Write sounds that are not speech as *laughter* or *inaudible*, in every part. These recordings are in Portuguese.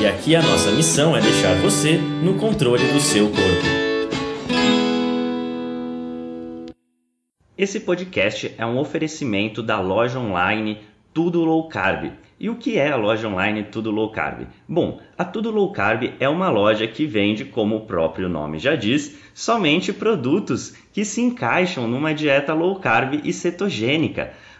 E aqui a nossa missão é deixar você no controle do seu corpo. Esse podcast é um oferecimento da loja online Tudo Low Carb. E o que é a loja online Tudo Low Carb? Bom, a Tudo Low Carb é uma loja que vende, como o próprio nome já diz, somente produtos que se encaixam numa dieta low carb e cetogênica.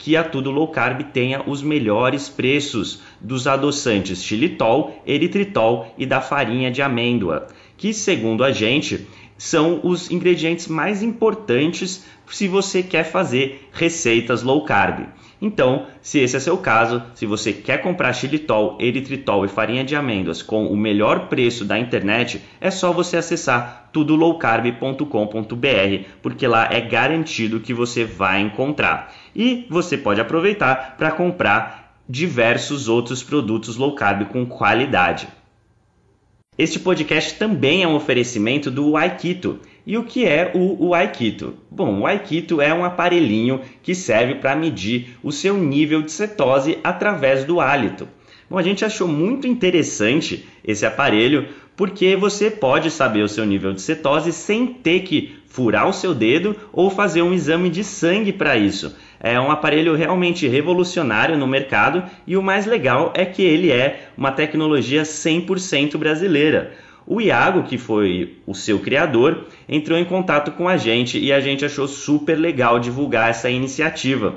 que a Tudo Low Carb tenha os melhores preços dos adoçantes xilitol, eritritol e da farinha de amêndoa, que segundo a gente são os ingredientes mais importantes se você quer fazer receitas low carb. Então, se esse é seu caso, se você quer comprar xilitol, eritritol e farinha de amêndoas com o melhor preço da internet, é só você acessar tudolowcarb.com.br, porque lá é garantido que você vai encontrar. E você pode aproveitar para comprar diversos outros produtos low carb com qualidade. Este podcast também é um oferecimento do Aikito. E o que é o, Aikito? Bom, o Aikito é um aparelhinho que serve para medir o seu nível de cetose através do hálito. Bom, a gente achou muito interessante esse aparelho porque você pode saber o seu nível de cetose sem ter que furar o seu dedo ou fazer um exame de sangue para isso. É um aparelho realmente revolucionário no mercado e o mais legal é que ele é uma tecnologia 100% brasileira. O Iago, que foi o seu criador, entrou em contato com a gente e a gente achou super legal divulgar essa iniciativa.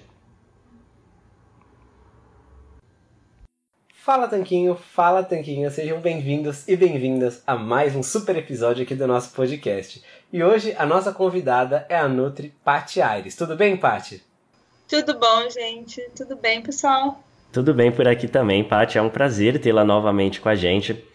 Fala Tanquinho, fala Tanquinho, sejam bem-vindos e bem-vindas a mais um super episódio aqui do nosso podcast. E hoje a nossa convidada é a Nutri Pati Aires. Tudo bem, Pati? Tudo bom, gente? Tudo bem, pessoal? Tudo bem por aqui também, Pati. É um prazer tê-la novamente com a gente.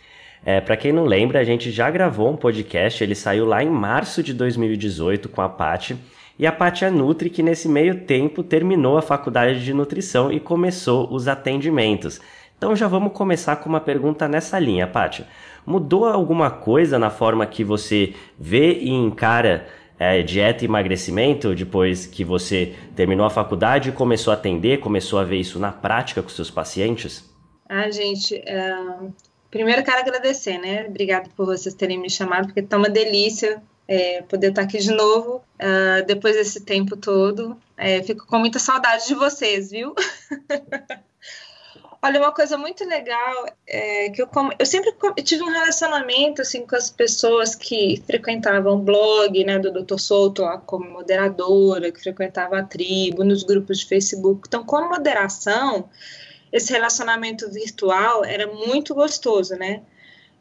É, para quem não lembra, a gente já gravou um podcast, ele saiu lá em março de 2018 com a Paty. E a Paty é Nutri, que nesse meio tempo terminou a faculdade de nutrição e começou os atendimentos. Então já vamos começar com uma pergunta nessa linha, Paty. Mudou alguma coisa na forma que você vê e encara é, dieta e emagrecimento depois que você terminou a faculdade e começou a atender, começou a ver isso na prática com seus pacientes? Ah, gente, é, Primeiro, quero agradecer, né? Obrigada por vocês terem me chamado, porque tá uma delícia é, poder estar aqui de novo uh, depois desse tempo todo. É, fico com muita saudade de vocês, viu? *laughs* Olha, uma coisa muito legal é que eu, eu sempre eu tive um relacionamento assim com as pessoas que frequentavam o blog, né, do Dr. Souto lá como moderadora, que frequentava a tribo, nos grupos de Facebook. Então, com moderação, esse relacionamento virtual era muito gostoso, né?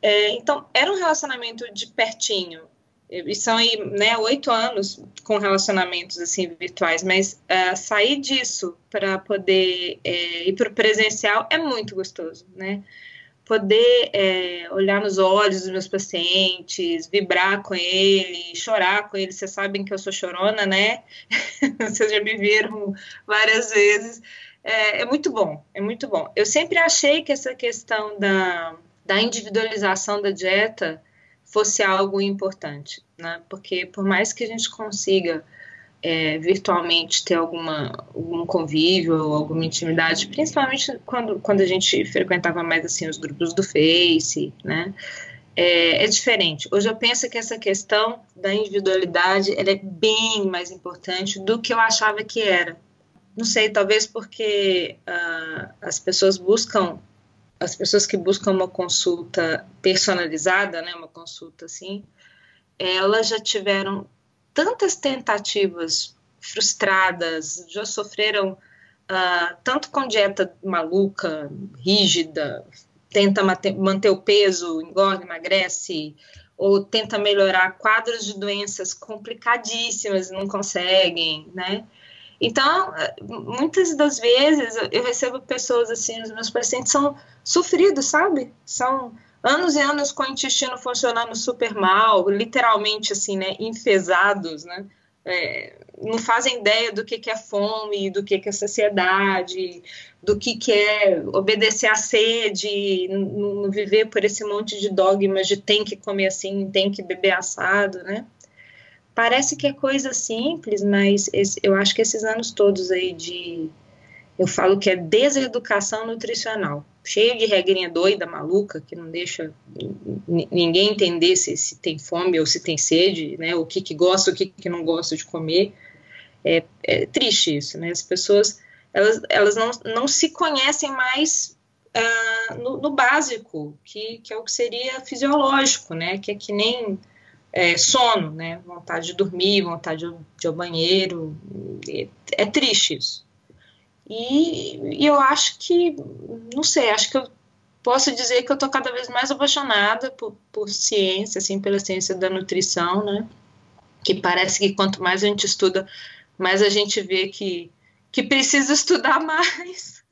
É, então, era um relacionamento de pertinho. E são aí, né, oito anos com relacionamentos assim virtuais, mas uh, sair disso para poder é, ir para o presencial é muito gostoso, né? Poder é, olhar nos olhos dos meus pacientes, vibrar com ele, chorar com ele. Vocês sabem que eu sou chorona, né? *laughs* Vocês já me viram várias vezes é, é, muito bom, é muito bom. Eu sempre achei que essa questão da, da individualização da dieta fosse algo importante, né? Porque por mais que a gente consiga é, virtualmente ter alguma, algum convívio, alguma intimidade, principalmente quando, quando a gente frequentava mais assim os grupos do Face, né? É, é, diferente. Hoje eu penso que essa questão da individualidade ela é bem mais importante do que eu achava que era. Não sei, talvez porque uh, as pessoas buscam, as pessoas que buscam uma consulta personalizada, né, uma consulta assim, elas já tiveram tantas tentativas frustradas, já sofreram uh, tanto com dieta maluca, rígida, tenta manter o peso, engorda, emagrece, ou tenta melhorar quadros de doenças complicadíssimas, não conseguem, né? Então, muitas das vezes eu recebo pessoas assim, os meus pacientes são sofridos, sabe? São anos e anos com o intestino funcionando super mal, literalmente assim, né, enfesados, né? É, não fazem ideia do que, que é fome, do que, que é sociedade, do que, que é obedecer à sede, não viver por esse monte de dogmas de tem que comer assim, tem que beber assado, né? Parece que é coisa simples, mas esse, eu acho que esses anos todos aí de. Eu falo que é deseducação nutricional, cheio de regrinha doida, maluca, que não deixa ninguém entender se, se tem fome ou se tem sede, né? O que, que gosta, o que, que não gosta de comer. É, é triste isso, né? As pessoas elas, elas não, não se conhecem mais uh, no, no, básico, que, que é o que seria fisiológico, né? Que é que nem é, sono, né? Vontade de dormir, vontade de, ir ao banheiro. É, é triste isso. E, e, eu acho que, não sei, acho que eu posso dizer que eu estou cada vez mais apaixonada por, por ciência, assim, pela ciência da nutrição, né? Que parece que quanto mais a gente estuda, mais a gente vê que que precisa *laughs* estudar mais.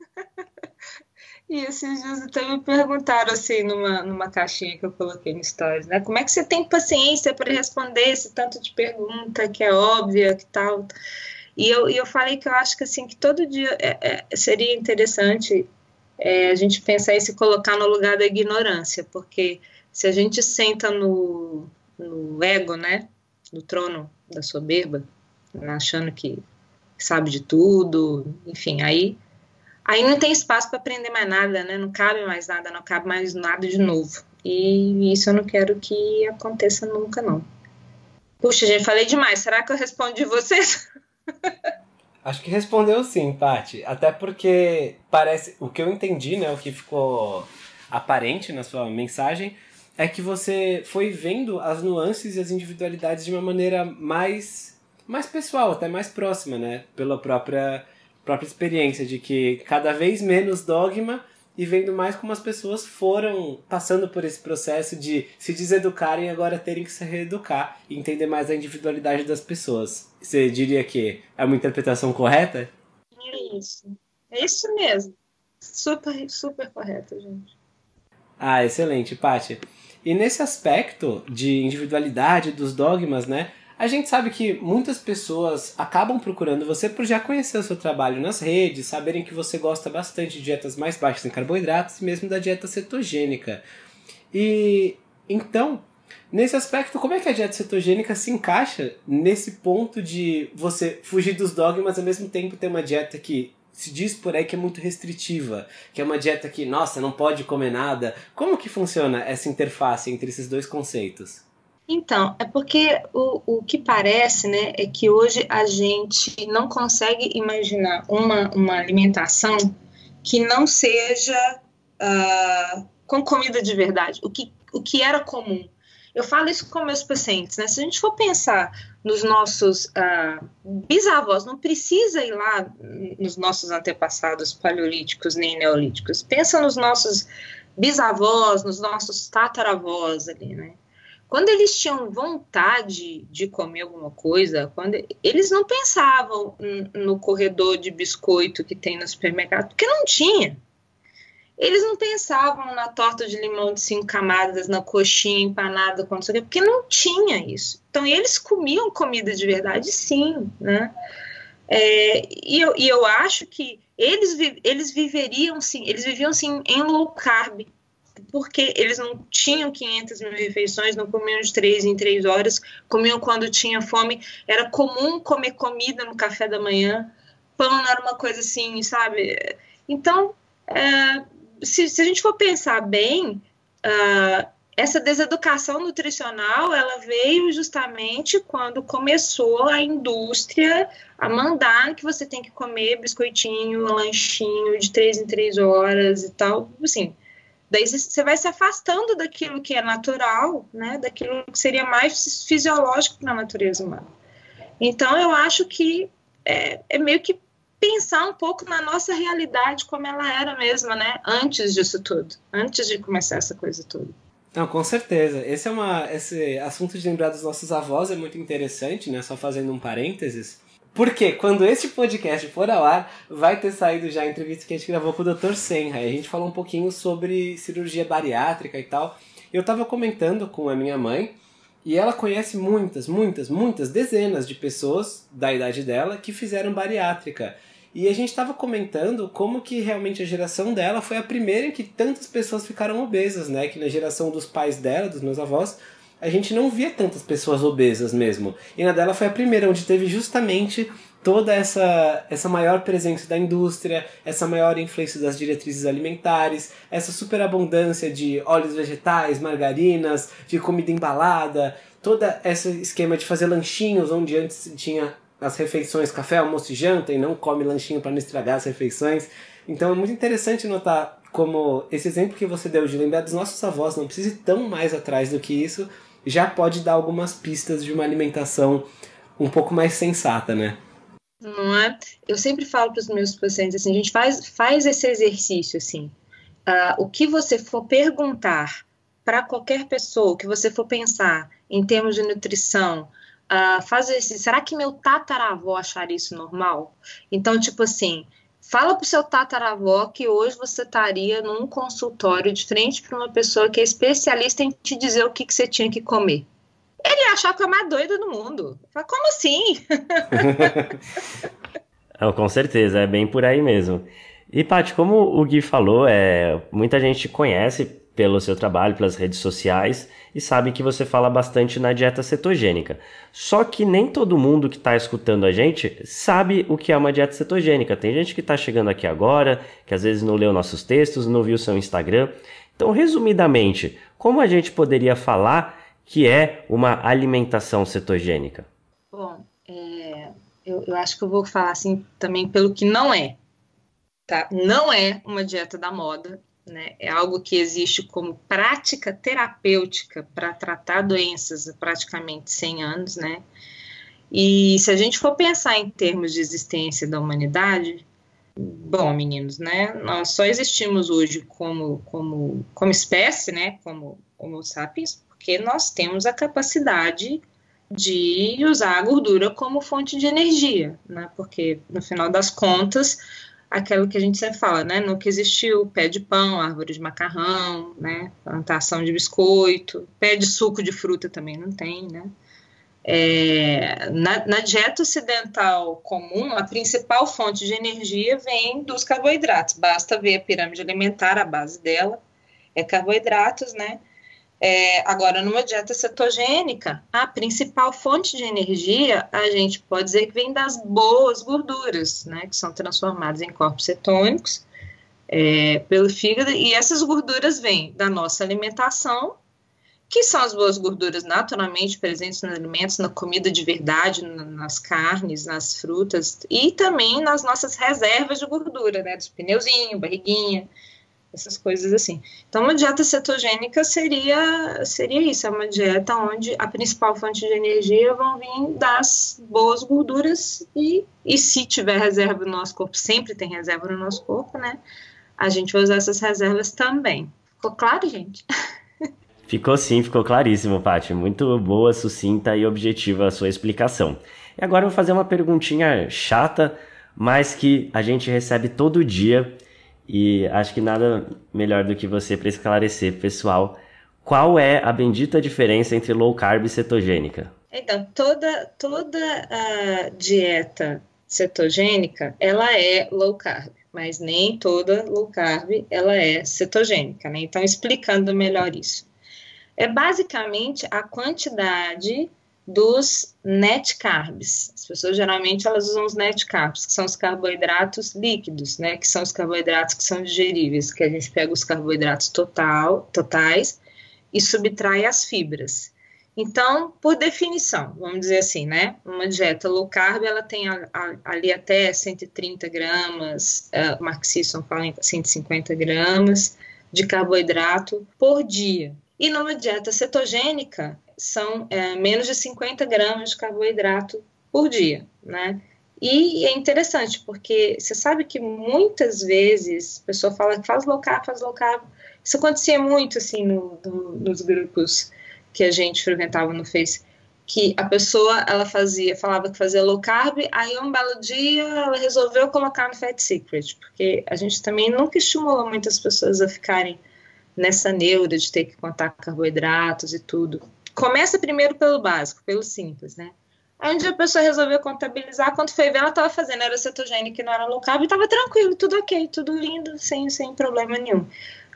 E esses dias até me perguntaram assim numa, numa caixinha que eu coloquei no Stories, né? Como é que você tem paciência para responder esse tanto de pergunta que é óbvia, que tal? E eu, eu falei que eu acho que assim que todo dia é, é, seria interessante é, a gente pensar e se colocar no lugar da ignorância, porque se a gente senta no, no ego, né, no trono da soberba, achando que sabe de tudo, enfim, aí aí não tem espaço para aprender mais nada, né? Não cabe mais nada, não cabe mais nada de novo. E isso eu não quero que aconteça nunca, não. Puxa, gente, falei demais. Será que eu respondi vocês? *laughs* Acho que respondeu sim, Paty. Até porque parece. O que eu entendi, né? O que ficou aparente na sua mensagem é que você foi vendo as nuances e as individualidades de uma maneira mais mais pessoal, até mais próxima, né? Pela própria, própria experiência de que cada vez menos dogma e vendo mais como as pessoas foram passando por esse processo de se deseducarem e agora terem que se reeducar e entender mais a individualidade das pessoas. Você diria que é uma interpretação correta? É isso. É isso mesmo. Super, super correto, gente. Ah, excelente, Paty. E nesse aspecto de individualidade dos dogmas, né? A gente sabe que muitas pessoas acabam procurando você por já conhecer o seu trabalho nas redes, saberem que você gosta bastante de dietas mais baixas em carboidratos e mesmo da dieta cetogênica. E então, nesse aspecto, como é que a dieta cetogênica se encaixa nesse ponto de você fugir dos dogmas ao mesmo tempo ter uma dieta que se diz por aí que é muito restritiva, que é uma dieta que, nossa, não pode comer nada. Como que funciona essa interface entre esses dois conceitos? Então, é porque o, o que parece, né, é que hoje a gente não consegue imaginar uma, uma alimentação que não seja uh, com comida de verdade, o que, o que era comum. Eu falo isso com meus pacientes, né? Se a gente for pensar nos nossos uh, bisavós, não precisa ir lá nos nossos antepassados paleolíticos nem neolíticos. Pensa nos nossos bisavós, nos nossos tataravós ali, né? Quando eles tinham vontade de comer alguma coisa, quando eles não pensavam no corredor de biscoito que tem no supermercado, porque não tinha. Eles não pensavam na torta de limão de cinco camadas, na coxinha empanada, porque não tinha isso. Então, eles comiam comida de verdade, sim, né? É, e, eu, e eu acho que eles, eles viveriam, sim, eles viviam, sim, em low carb, porque eles não tinham 500 mil refeições, não comiam de três em três horas, comiam quando tinha fome. Era comum comer comida no café da manhã, pão não era uma coisa assim, sabe? Então, é, se, se, a gente for pensar bem, uh, essa deseducação nutricional ela veio justamente quando começou a indústria a mandar que você tem que comer biscoitinho, lanchinho de três em três horas e tal, assim. Daí você vai se afastando daquilo que é natural, né? Daquilo que seria mais fisiológico na natureza humana. Então eu acho que é, é meio que pensar um pouco na nossa realidade como ela era mesmo, né? Antes disso tudo, antes de começar essa coisa toda. Não, com certeza. Esse é uma esse assunto de lembrar dos nossos avós é muito interessante, né? Só fazendo um parênteses. Porque quando este podcast for ao ar, vai ter saído já a entrevista que a gente gravou com o Dr. Senra. E a gente falou um pouquinho sobre cirurgia bariátrica e tal. Eu tava comentando com a minha mãe e ela conhece muitas, muitas, muitas dezenas de pessoas da idade dela que fizeram bariátrica. E a gente estava comentando como que realmente a geração dela foi a primeira em que tantas pessoas ficaram obesas, né? Que na geração dos pais dela, dos meus avós, a gente não via tantas pessoas obesas mesmo. E na dela foi a primeira, onde teve justamente toda essa, essa maior presença da indústria, essa maior influência das diretrizes alimentares, essa superabundância de óleos vegetais, margarinas, de comida embalada, todo esse esquema de fazer lanchinhos, onde antes tinha as refeições, café, almoço e janta, e não come lanchinho para não estragar as refeições. Então é muito interessante notar como esse exemplo que você deu de lembrar dos nossos avós, não precisa ir tão mais atrás do que isso, já pode dar algumas pistas de uma alimentação um pouco mais sensata, né? Não é? Eu sempre falo para os meus pacientes assim, a gente faz, faz esse exercício assim. Uh, o que você for perguntar para qualquer pessoa, o que você for pensar em termos de nutrição, uh, fazer assim, será que meu tataravô acharia isso normal? Então, tipo assim, fala pro seu tataravó que hoje você estaria num consultório de frente para uma pessoa que é especialista em te dizer o que, que você tinha que comer. Ele achar que eu mais doida do mundo. Fala, como assim? *laughs* Com certeza, é bem por aí mesmo. E, Paty, como o Gui falou, é, muita gente conhece pelo seu trabalho, pelas redes sociais, e sabe que você fala bastante na dieta cetogênica. Só que nem todo mundo que está escutando a gente sabe o que é uma dieta cetogênica. Tem gente que está chegando aqui agora, que às vezes não leu nossos textos, não viu seu Instagram. Então, resumidamente, como a gente poderia falar que é uma alimentação cetogênica? Bom, é, eu, eu acho que eu vou falar assim também pelo que não é. Tá? Não é uma dieta da moda, né? É algo que existe como prática terapêutica para tratar doenças há praticamente 100 anos, né? E se a gente for pensar em termos de existência da humanidade, bom, meninos, né? Nós só existimos hoje como, como, como espécie, né? Como Homo sapiens, porque nós temos a capacidade de usar a gordura como fonte de energia, né? Porque no final das contas aquilo que a gente sempre fala, né? Nunca existiu pé de pão, árvore de macarrão, né? Plantação de biscoito, pé de suco de fruta também não tem, né? É, na, na, dieta ocidental comum, a principal fonte de energia vem dos carboidratos. Basta ver a pirâmide alimentar, a base dela é carboidratos, né? É, agora, numa dieta cetogênica, a principal fonte de energia, a gente pode dizer que vem das boas gorduras, né, que são transformadas em corpos cetônicos é, pelo fígado, e essas gorduras vêm da nossa alimentação, que são as boas gorduras naturalmente presentes nos alimentos, na comida de verdade, nas carnes, nas frutas, e também nas nossas reservas de gordura, né, dos pneuzinhos, barriguinha, essas coisas assim. Então, uma dieta cetogênica seria, seria isso, é uma dieta onde a principal fonte de energia vão vir das boas gorduras e, e se tiver reserva no nosso corpo, sempre tem reserva no nosso corpo, né? A gente vai usar essas reservas também. Ficou claro, gente? *laughs* Ficou sim, ficou claríssimo, Paty. Muito boa, sucinta e objetiva a sua explicação. E agora eu vou fazer uma perguntinha chata, mas que a gente recebe todo dia e acho que nada melhor do que você para esclarecer, pessoal, qual é a bendita diferença entre low carb e cetogênica? Então, toda, toda a dieta cetogênica, ela é low carb, mas nem toda low carb ela é cetogênica, né? Então, explicando melhor isso. É basicamente a quantidade dos net carbs. As pessoas geralmente elas usam os net carbs, que são os carboidratos líquidos, né? Que são os carboidratos que são digeríveis, que a gente pega os carboidratos total, totais e subtrai as fibras. Então, por definição, vamos dizer assim, né? Uma dieta low carb, ela tem a, a, ali até 130 gramas, uh, Mark fala em 150 gramas de carboidrato por dia. E numa dieta cetogênica, são é, menos de 50 gramas de carboidrato por dia, né? E é interessante, porque você sabe que muitas vezes a pessoa fala que faz low carb, faz low carb. Isso acontecia muito, assim, no, no, nos grupos que a gente frequentava no Face, que a pessoa, ela fazia, falava que fazia low carb, aí um belo dia ela resolveu colocar no Fat Secret, porque a gente também nunca estimula muitas pessoas a ficarem nessa neura de ter que contar carboidratos e tudo. Começa primeiro pelo básico, pelo simples, né? Aí um dia a pessoa resolveu contabilizar, quando foi ver, ela estava fazendo, era cetogênica e não era low carb, e estava tranquilo, tudo ok, tudo lindo, sem, sem problema nenhum.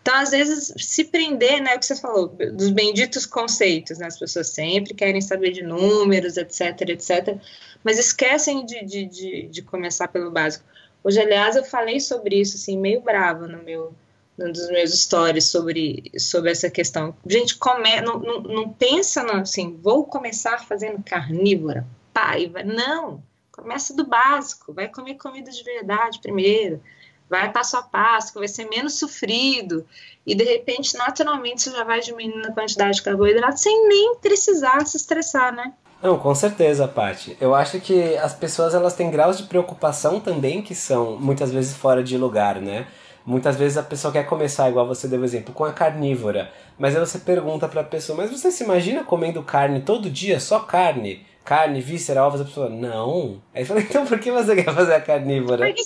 Então, às vezes, se prender, né, o que você falou, dos benditos conceitos, né, as pessoas sempre querem saber de números, etc, etc, mas esquecem de, de, de, de começar pelo básico. Hoje, aliás, eu falei sobre isso, assim, meio brava no meu, num dos meus stories sobre, sobre essa questão. Gente, come, não, não, não pensa no, assim, vou começar fazendo carnívora, pai, não, começa do básico, vai comer comida de verdade primeiro, vai passo a passo, que vai ser menos sofrido, e de repente, naturalmente, você já vai diminuindo a quantidade de carboidrato sem nem precisar se estressar, né? Não, com certeza, Paty. Eu acho que as pessoas elas têm graus de preocupação também que são muitas vezes fora de lugar, né? Muitas vezes a pessoa quer começar, igual você deu exemplo, com a carnívora. Mas aí você pergunta pra pessoa, mas você se imagina comendo carne todo dia, só carne? Carne, víscera, ovos, a pessoa, não. Aí fala, *laughs* então por que você quer fazer a carnívora? *laughs*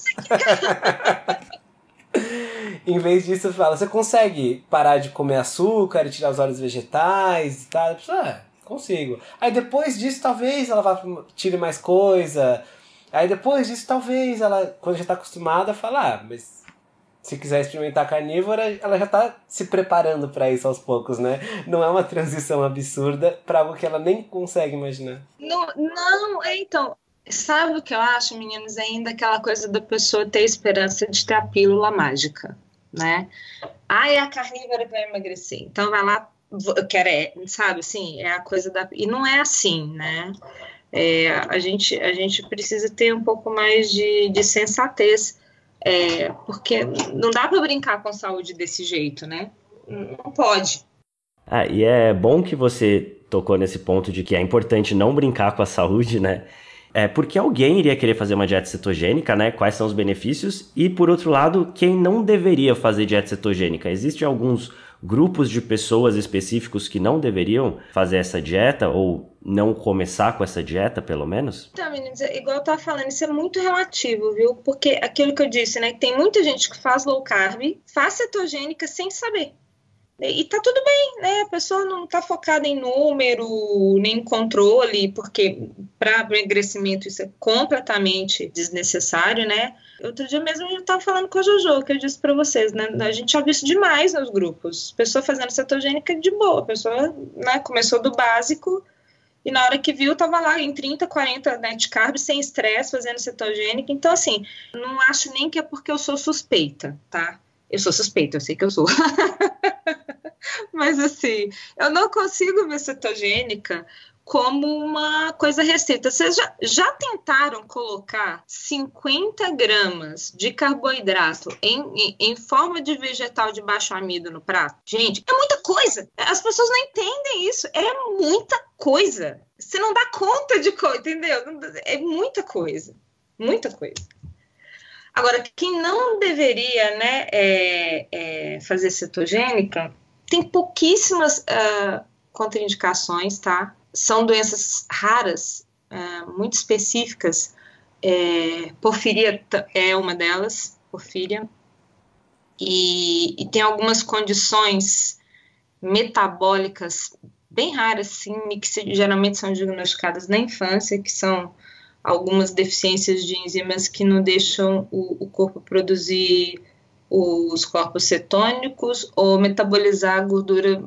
em vez disso, fala, você consegue parar de comer açúcar e tirar os óleos vegetais e tal? A pessoa, ah, consigo. Aí depois disso, talvez ela vá tire mais coisa. Aí depois disso, talvez ela, quando já está acostumada, fala, ah, mas se quiser experimentar carnívora, ela já está se preparando para isso aos poucos, né? Não é uma transição absurda para algo que ela nem consegue imaginar. Não, não, é, então, sabe o que eu acho, meninos? É ainda aquela coisa da pessoa ter esperança de ter a pílula mágica, né? Ah, é a carnívora vai emagrecer. Então vai lá, eu quero, é, sabe, assim, é a coisa da. E não é assim, né? É, a, gente, a gente precisa ter um pouco mais de, de sensatez é, porque não dá para brincar com saúde desse jeito, né? Não pode. Ah, e é bom que você tocou nesse ponto de que é importante não brincar com a saúde, né? É porque alguém iria querer fazer uma dieta cetogênica, né? Quais são os benefícios? E por outro lado, quem não deveria fazer dieta cetogênica? Existem alguns grupos de pessoas específicos que não deveriam fazer essa dieta ou não começar com essa dieta, pelo menos? Então, meninos, é igual eu tava falando, isso é muito relativo, viu? Porque aquilo que eu disse, né? Tem muita gente que faz low carb, faz cetogênica sem saber. E tá tudo bem, né? A pessoa não tá focada em número, nem em controle, porque para emagrecimento isso é completamente desnecessário, né? Outro dia mesmo eu estava falando com a Jojo, que eu disse para vocês, né? A gente já viu isso demais nos grupos. Pessoa fazendo cetogênica de boa, a pessoa né, começou do básico e na hora que viu, tava lá em 30, 40 net carb, sem estresse, fazendo cetogênica. Então, assim, não acho nem que é porque eu sou suspeita, tá? Eu sou suspeita, eu sei que eu sou. *laughs* Mas, assim, eu não consigo ver cetogênica como uma coisa restrita. Vocês já, já tentaram colocar 50 gramas de carboidrato em, em, em, forma de vegetal de baixo amido no prato? Gente, é muita coisa. As pessoas não entendem isso. É muita coisa. Você não dá conta de coisa, entendeu? É muita coisa. Muita coisa. Agora, quem não deveria né, é, é fazer cetogênica tem pouquíssimas uh, contraindicações, tá? São doenças raras, é, muito específicas. É, porfiria é uma delas, porfíria. E, e, tem algumas condições metabólicas bem raras, sim, que geralmente são diagnosticadas na infância, que são algumas deficiências de enzimas que não deixam o, o corpo produzir os corpos cetônicos ou metabolizar a gordura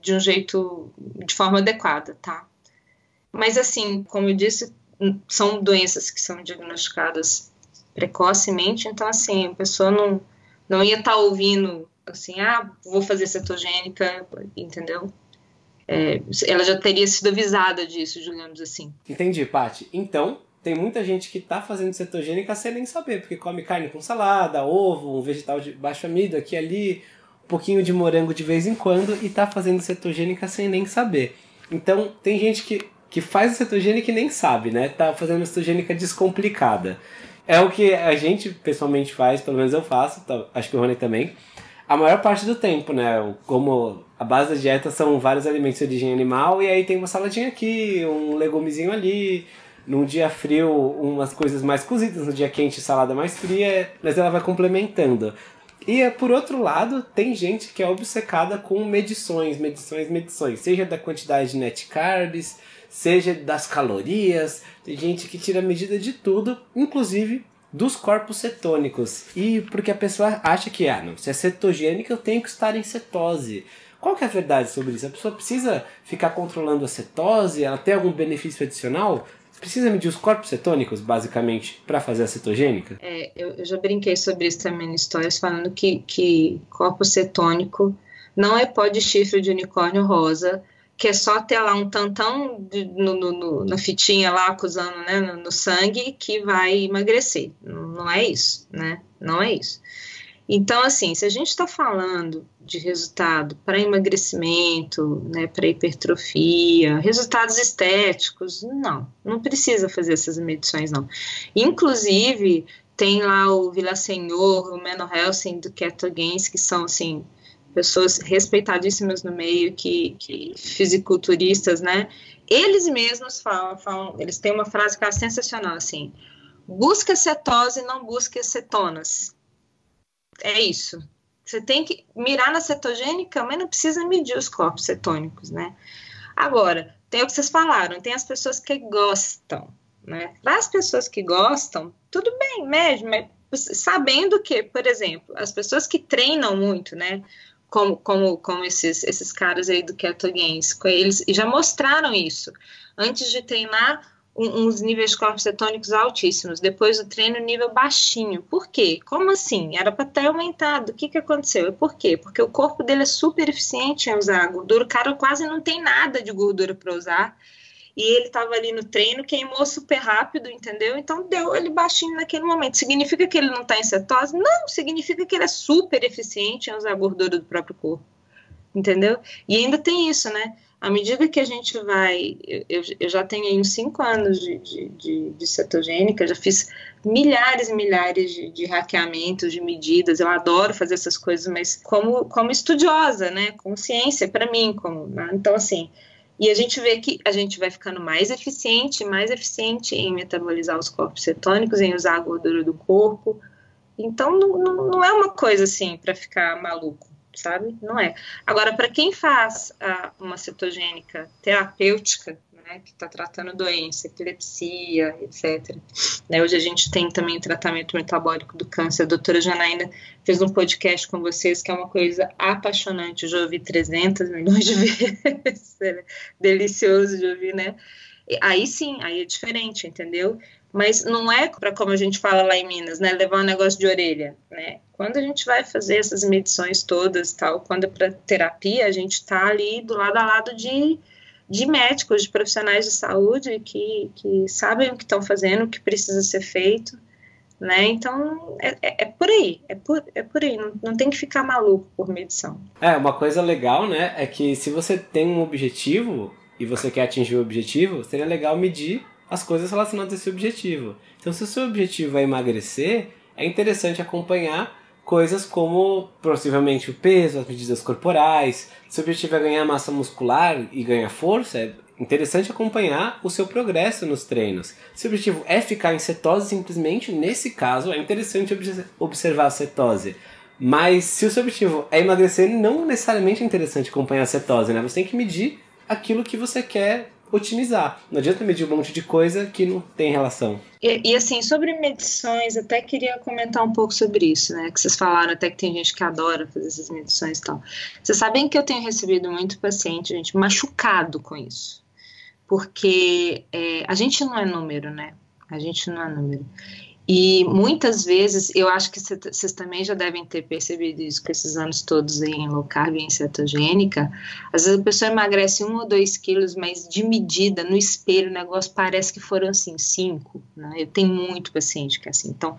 de um jeito, de forma adequada, tá? Mas assim, como eu disse, são doenças que são diagnosticadas precocemente, então assim, a pessoa não, não ia estar tá ouvindo assim, ah, vou fazer cetogênica, entendeu? É, ela já teria sido avisada disso, digamos assim. Entendi, Paty. Então, tem muita gente que está fazendo cetogênica sem nem saber, porque come carne com salada, ovo, um vegetal de baixo amido aqui e ali, um pouquinho de morango de vez em quando e está fazendo cetogênica sem nem saber. Então, tem gente que, que faz cetogênica e nem sabe, né? Tá fazendo cetogênica descomplicada. É o que a gente pessoalmente faz, pelo menos eu faço, tá, acho que o Rony também a maior parte do tempo, né? Como a base da dieta são vários alimentos de origem animal, e aí tem uma saladinha aqui, um legumezinho ali, num dia frio umas coisas mais cozidas, no dia quente salada mais fria, mas ela vai complementando. E por outro lado, tem gente que é obcecada com medições, medições, medições, seja da quantidade de net carbs, seja das calorias, tem gente que tira medida de tudo, inclusive dos corpos cetônicos. E porque a pessoa acha que, ah, não, se é cetogênica eu tenho que estar em cetose. Qual que é a verdade sobre isso? A pessoa precisa ficar controlando a cetose? Ela tem algum benefício adicional? Precisa medir os corpos cetônicos, basicamente, para fazer a cetogênica? É, eu, eu, já brinquei sobre isso também em histórias, falando que, que corpo cetônico não é pó de chifre de unicórnio rosa, que é só ter lá um tantão de, no, no, na fitinha lá acusando né, no, no, sangue que vai emagrecer. Não é isso, né? Não é isso. Então, assim, se a gente está falando de resultado para emagrecimento, né, para hipertrofia, resultados estéticos, não, não precisa fazer essas medições, não. Inclusive, tem lá o Vila Senhor, o Menno Helsing do Keto Gains, que são, assim, pessoas respeitadíssimas no meio, que, que fisiculturistas, né? Eles mesmos falam, falam, eles têm uma frase que é sensacional, assim, busca cetose, não busca cetonas. É isso. Você tem que mirar na cetogênica, mas não precisa medir os corpos cetônicos, né? Agora, tem o que vocês falaram, tem as pessoas que gostam, né? Para as pessoas que gostam, tudo bem, mede, mas sabendo que, por exemplo, as pessoas que treinam muito, né? como, como, como esses, esses caras aí do Keto Games, eles já mostraram isso. Antes de treinar, uns níveis de corpos cetônicos altíssimos, depois do treino, nível baixinho. Por quê? Como assim? Era para ter aumentado. O que, que aconteceu? Por quê? Porque o corpo dele é super eficiente em usar gordura, o cara quase não tem nada de gordura para usar e ele estava ali no treino, queimou super rápido, entendeu? Então deu ele baixinho naquele momento. Significa que ele não está em cetose? Não, significa que ele é super eficiente em usar a gordura do próprio corpo, entendeu? E ainda tem isso, né? À medida que a gente vai, eu, eu já tenho aí uns cinco anos de, de, de, de cetogênica, já fiz milhares e milhares de, de hackeamentos, de medidas, eu adoro fazer essas coisas, mas como, como estudiosa, né, consciência para mim, como, né? então assim, e a gente vê que a gente vai ficando mais eficiente, mais eficiente em metabolizar os corpos cetônicos, em usar a gordura do corpo. Então, não, não é uma coisa assim para ficar maluco, sabe? Não é. Agora, para quem faz a, uma cetogênica terapêutica, né, que está tratando doença, epilepsia, etc. Né, hoje a gente tem também tratamento metabólico do câncer. A doutora Janaína fez um podcast com vocês que é uma coisa apaixonante. Eu já ouvi 300 milhões de *laughs* vezes. É delicioso de ouvir, né? Aí sim, aí é diferente, entendeu? Mas não é para como a gente fala lá em Minas, né? Levar um negócio de orelha, né? Quando a gente vai fazer essas medições todas, tal, quando é para terapia, a gente está ali do lado a lado de de médicos, de profissionais de saúde que, que sabem o que estão fazendo, o que precisa ser feito, né? Então é, é, é, por aí, é por, é por aí, não, não tem que ficar maluco por medição. É, uma coisa legal, né, é que se você tem um objetivo e você quer atingir o objetivo, seria legal medir as coisas relacionadas a esse objetivo. Então, se o seu objetivo é emagrecer, é interessante acompanhar coisas como possivelmente o peso, as medidas corporais. Se o objetivo é ganhar massa muscular e ganhar força, é interessante acompanhar o seu progresso nos treinos. Se o objetivo é ficar em cetose, simplesmente nesse caso é interessante observar a cetose. Mas se o seu objetivo é emagrecer, não necessariamente é interessante acompanhar a cetose, né? Você tem que medir aquilo que você quer otimizar. Não adianta medir um monte de coisa que não tem relação. E, e, assim, sobre medições, até queria comentar um pouco sobre isso, né? Que vocês falaram até que tem gente que adora fazer essas medições e tal. Vocês sabem que eu tenho recebido muito paciente, gente, machucado com isso. Porque é, a gente não é número, né? A gente não é número. E muitas vezes, eu acho que vocês também já devem ter percebido isso com esses anos todos em low carb e em cetogênica. Às vezes a pessoa emagrece um ou dois quilos, mas de medida, no espelho, o negócio parece que foram assim, cinco. Né? Eu tenho muito paciente que é assim. Então,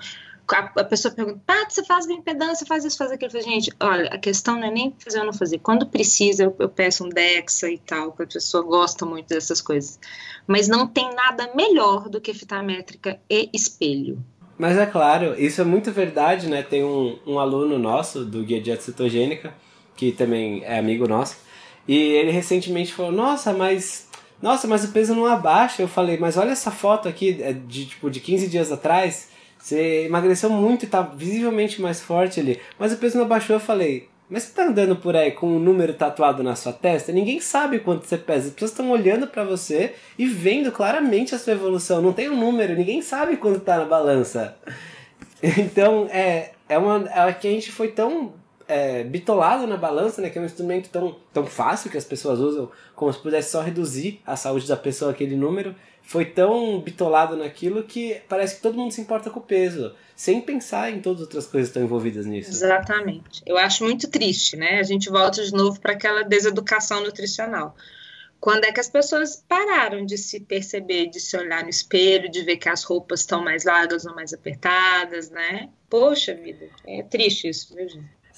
a, pessoa pergunta, ah, você faz bioimpedância, faz isso, faz aquilo. Eu falo, gente, olha, a questão não é nem fazer ou não fazer. Quando precisa, eu, eu peço um DEXA e tal, porque a pessoa gosta muito dessas coisas. Mas não tem nada melhor do que fita métrica e espelho. Mas é claro, isso é muito verdade, né? Tem um, um aluno nosso do Guia Dieta Cetogênica, que também é amigo nosso, e ele recentemente falou, nossa, mas nossa, mas o peso não abaixa. Eu falei, mas olha essa foto aqui é de tipo de 15 dias atrás. Você emagreceu muito e tá visivelmente mais forte ali. Mas o peso não abaixou. Eu falei, mas você tá andando por aí com um número tatuado na sua testa? Ninguém sabe quanto você pesa. As pessoas estão olhando para você e vendo claramente a sua evolução. Não tem um número, ninguém sabe quanto tá na balança. *laughs* Então, é, é uma. É que a gente foi tão é, bitolado na balança, né? Que é um instrumento tão, tão fácil que as pessoas usam, como se pudesse só reduzir a saúde da pessoa aquele número foi tão bitolado naquilo que parece que todo mundo se importa com o peso, sem pensar em todas as outras coisas que estão envolvidas nisso. Exatamente. Eu acho muito triste, né? A gente volta de novo para aquela deseducação nutricional. Quando é que as pessoas pararam de se perceber, de se olhar no espelho, de ver que as roupas estão mais largas ou mais apertadas, né? Poxa vida, é triste isso, viu, gente?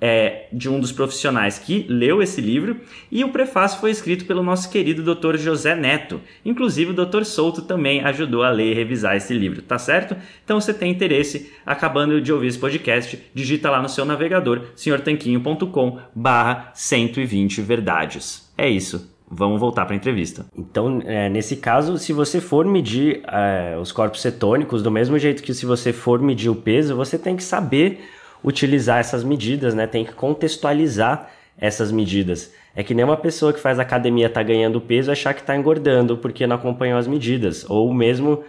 é, de um dos profissionais que leu esse livro e o prefácio foi escrito pelo nosso querido Dr. José Neto. Inclusive o Dr. Souto também ajudou a ler e revisar esse livro, tá certo? Então você tem interesse, acabando de ouvir esse podcast, digita lá no seu navegador senhortanquinho.com barra 120 verdades. É isso. Vamos voltar para a entrevista. Então, é, nesse caso, se você for medir é, os corpos cetônicos, do mesmo jeito que se você for medir o peso, você tem que saber utilizar essas medidas, né? Tem que contextualizar essas medidas. É que nem uma pessoa que faz academia tá ganhando peso achar que tá engordando porque não acompanhou as medidas, ou mesmo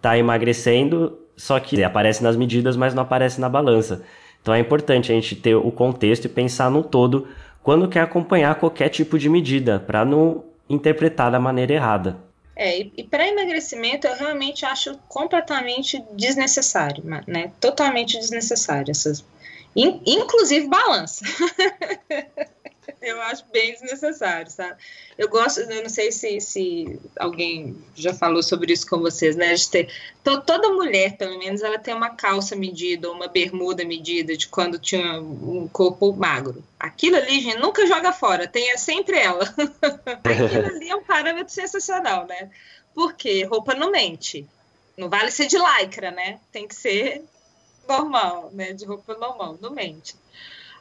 tá emagrecendo, só que aparece nas medidas, mas não aparece na balança. Então é importante a gente ter o contexto e pensar no todo quando quer acompanhar qualquer tipo de medida, para não interpretar da maneira errada. É, e, e para emagrecimento eu realmente acho completamente desnecessário, né? Totalmente desnecessário essas, in, inclusive balança. *laughs* eu acho bem desnecessário, sabe? Eu gosto, eu não sei se, se alguém já falou sobre isso com vocês, né? De ter, to, toda mulher, pelo menos, ela tem uma calça medida, uma bermuda medida de quando tinha um corpo magro. Aquilo ali, gente, nunca joga fora, tem sempre ela. *laughs* Aquilo ali é um parâmetro sensacional, né? Porque roupa não mente. Não vale ser de lycra, né? Tem que ser normal, né? De roupa normal, não mente.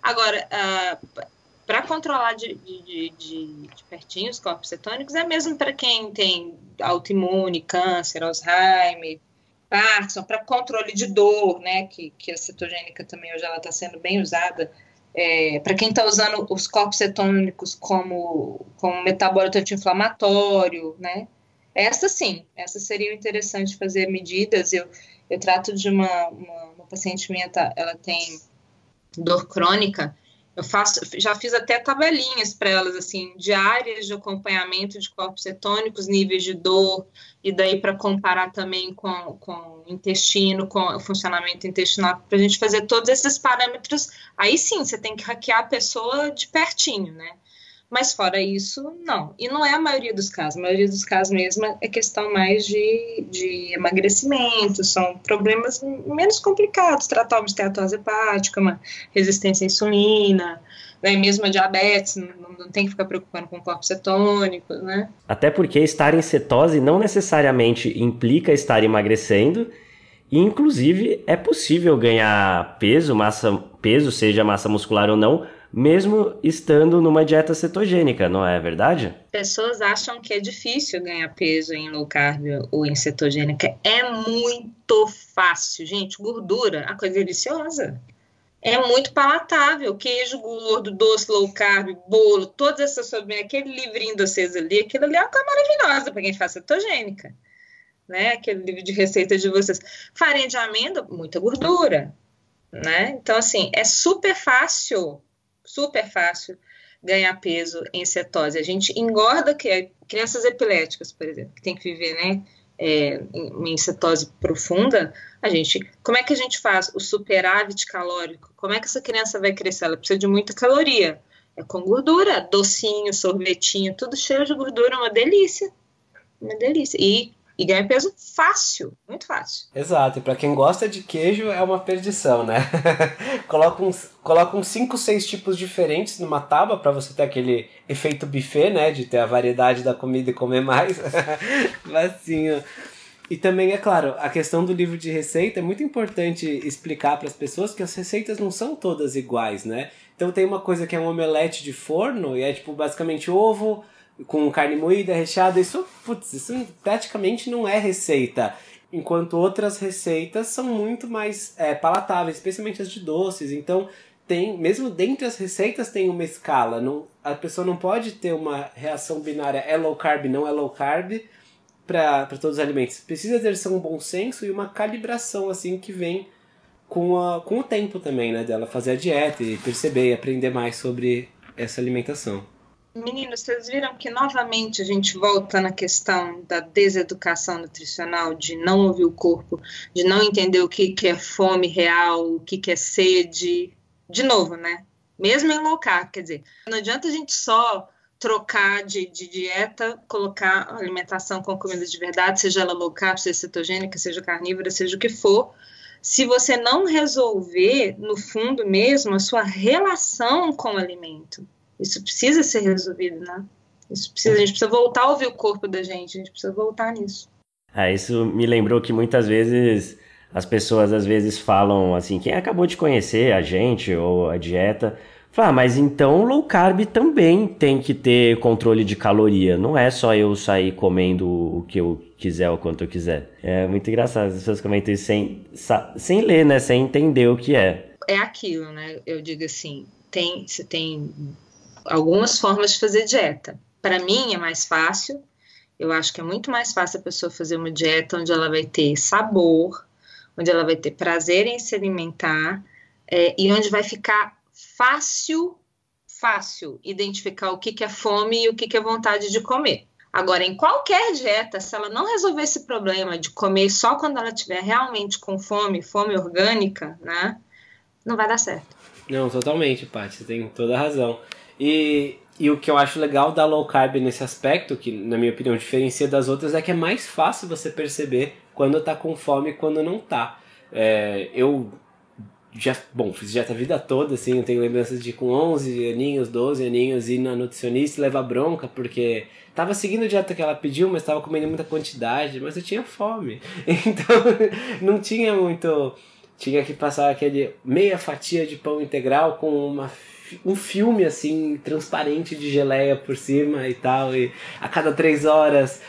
Agora, uh, para controlar de, de, de, de, pertinho os corpos cetônicos é mesmo para quem tem autoimune, câncer, Alzheimer, Parkinson, para controle de dor, né, que, que a cetogênica também hoje ela está sendo bem usada, é, para quem está usando os corpos cetônicos como, como metabólito anti-inflamatório, né, essa sim, essa seria interessante fazer medidas, eu, eu trato de uma, uma, uma paciente minha, tá, ela tem dor crônica, eu faço, já fiz até tabelinhas para elas, assim, diárias de acompanhamento de corpos cetônicos, níveis de dor, e daí para comparar também com, com o intestino, com o funcionamento intestinal, para a gente fazer todos esses parâmetros. Aí sim, você tem que hackear a pessoa de pertinho, né? Mas fora isso, não. E não é a maioria dos casos. A maioria dos casos mesmo é questão mais de, de emagrecimento, são problemas menos complicados, tratar uma esteatose hepática, uma resistência à insulina, né, mesmo a diabetes, não, não, tem que ficar preocupando com o corpo cetônico, né? Até porque estar em cetose não necessariamente implica estar emagrecendo, e inclusive é possível ganhar peso, massa, peso, seja massa muscular ou não, mesmo estando numa dieta cetogênica, não é verdade? Pessoas acham que é difícil ganhar peso em low carb ou em cetogênica. É muito fácil, gente. Gordura, a coisa deliciosa. É muito palatável. Queijo gordo, doce, low carb, bolo, todas essas sobremesas, aquele livrinho de vocês ali, aquilo ali é uma coisa maravilhosa para quem faz cetogênica. Né? Aquele livro de receita de vocês. Farinha de amêndoa, muita gordura. Né? Então, assim, é super fácil super fácil ganhar peso em cetose. A gente engorda que é, crianças epiléticas, por exemplo, que tem que viver, né, é, em, em cetose profunda, a gente, como é que a gente faz o superávit calórico? Como é que essa criança vai crescer? Ela precisa de muita caloria. É com gordura, docinho, sorvetinho, tudo cheio de gordura, uma delícia. Uma delícia. E e ganha peso fácil, muito fácil. Exato, e para quem gosta de queijo é uma perdição, né? *laughs* coloca uns, coloca uns 5, 6 tipos diferentes numa tábua para você ter aquele efeito buffet, né? De ter a variedade da comida e comer mais. *laughs* Facinho. E também, é claro, a questão do livro de receita é muito importante explicar para as pessoas que as receitas não são todas iguais, né? Então tem uma coisa que é um omelete de forno e é tipo basicamente ovo, com carne moída, recheada, isso, putz, isso praticamente não é receita. Enquanto outras receitas são muito mais é, palatáveis, especialmente as de doces. Então, tem, mesmo dentre as receitas tem uma escala. Não, a pessoa não pode ter uma reação binária é low carb, não é low carb para todos os alimentos. Precisa ter um bom senso e uma calibração assim que vem com, a, com o tempo também, né? Dela fazer a dieta e perceber e aprender mais sobre essa alimentação. Meninos, vocês viram que novamente a gente volta na questão da deseducação nutricional, de não ouvir o corpo, de não entender o que, que é fome real, o que, que é sede. De novo, né? Mesmo em low carb, quer dizer, não adianta a gente só trocar de, de dieta, colocar alimentação com comida de verdade, seja ela low carb, seja cetogênica, seja carnívora, seja o que for, se você não resolver, no fundo mesmo, a sua relação com o alimento. Isso precisa ser resolvido, né? Isso precisa, a gente precisa voltar a ouvir o corpo da gente, a gente precisa voltar nisso. É, isso me lembrou que muitas vezes as pessoas às vezes falam assim, quem acabou de conhecer a gente ou a dieta, fala, ah, mas então low carb também tem que ter controle de caloria, não é só eu sair comendo o que eu quiser ou quanto eu quiser. É muito engraçado, as pessoas comentam isso sem, sem ler, né, sem entender o que é. É aquilo, né, eu digo assim, tem, você tem algumas formas de fazer dieta. Para mim é mais fácil. Eu acho que é muito mais fácil a pessoa fazer uma dieta onde ela vai ter sabor, onde ela vai ter prazer em se alimentar é, e onde vai ficar fácil, fácil identificar o que, que é fome e o que, que é vontade de comer. Agora, em qualquer dieta, se ela não resolver esse problema de comer só quando ela estiver realmente com fome, fome orgânica, né, não vai dar certo. Não, totalmente, Paty, você tem toda a razão. E, e o que eu acho legal da low carb nesse aspecto, que na minha opinião diferencia das outras, é que é mais fácil você perceber quando tá com fome e quando não tá. É, eu já, bom, fiz dieta a vida toda, assim, eu tenho lembranças de com 11 aninhos, 12 aninhos, ir na nutricionista e levar bronca, porque tava seguindo a dieta que ela pediu, mas tava comendo muita quantidade, mas eu tinha fome. *laughs* Então, não tinha muito... Tinha que passar aquele meia fatia de pão integral com uma um filme assim, transparente de geleia por cima e tal, e a cada três horas.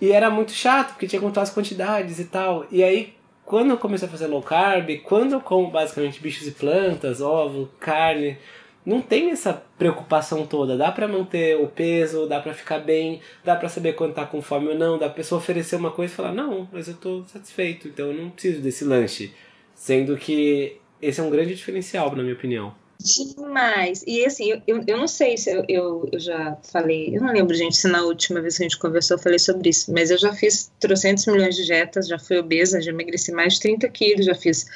E era muito chato, porque tinha que contar as quantidades e tal. E aí, quando eu comecei a fazer low carb, quando eu como basicamente bichos e plantas, ovo, carne, não tem essa preocupação toda. Dá para manter o peso, dá para ficar bem, dá para saber quando tá com fome ou não, dá pra pessoa oferecer uma coisa e falar: "Não, mas eu tô satisfeito, então eu não preciso desse lanche". Sendo que esse é um grande diferencial, na minha opinião. Demais. E assim, eu, eu não sei se eu, eu, eu, já falei, eu não lembro, gente, se na última vez que a gente conversou eu falei sobre isso, mas eu já fiz trocentos milhões de dietas, já fui obesa, já emagreci mais de 30 quilos, já fiz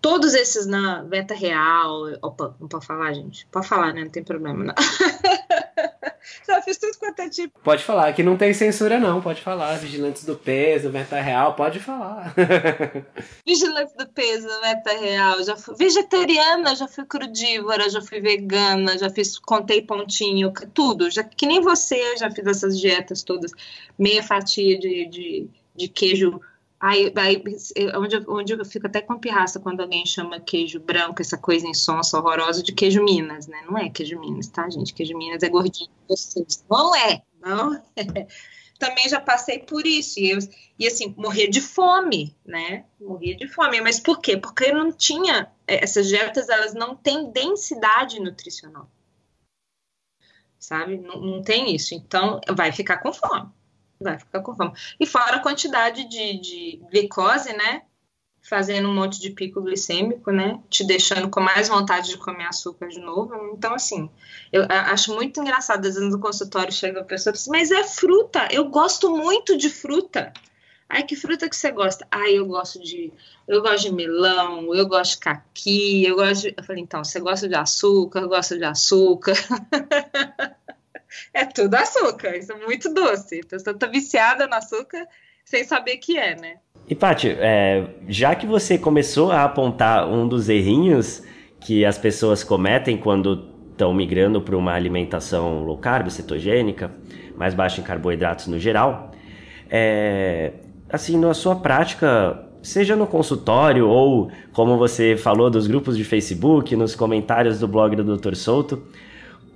todos esses na beta real. Opa, não pode falar, gente? Pode falar, né? Não tem problema, não. *laughs* Já fiz tudo quanto é tipo. Pode falar, que não tem censura não, pode falar. Vigilantes do peso, meta real, pode falar. *laughs* Vigilantes do peso, meta real. Já fui vegetariana, já fui crudívora, já fui vegana, já fiz, contei pontinho, tudo. Já, que nem você, já fiz essas dietas todas. Meia fatia de, de, de queijo Aí, aí onde, onde eu fico até com pirraça quando alguém chama queijo branco, essa coisa insonsa, horrorosa, de queijo Minas, né? Não é queijo Minas, tá, gente? Queijo Minas é gordinho, gostoso. Não é, não é. *laughs* Também já passei por isso, e, eu, e assim, morrer de fome, né? Morria de fome, mas por quê? Porque eu não tinha, é, essas dietas, elas não têm densidade nutricional, sabe? Não, não tem isso, então vai ficar com fome vai ficar com fome. E fora a quantidade de, de glicose, né? Fazendo um monte de pico glicêmico, né? Te deixando com mais vontade de comer açúcar de novo. Então, assim, eu acho muito engraçado. Às vezes no consultório chega a pessoa e diz, mas é fruta, eu gosto muito de fruta. Ai, que fruta que você gosta? Ai, eu gosto de. Eu gosto de melão, eu gosto de caqui, eu gosto de. Eu falei, então, você gosta de açúcar, eu gosto de açúcar. *laughs* é tudo açúcar, isso é muito doce. A pessoa tá viciada no açúcar sem saber que é, né? E Paty, é, já que você começou a apontar um dos errinhos que as pessoas cometem quando estão migrando para uma alimentação low carb, cetogênica, mais baixa em carboidratos no geral, é, assim, na sua prática, seja no consultório ou, como você falou, dos grupos de Facebook, nos comentários do blog do Dr. Souto,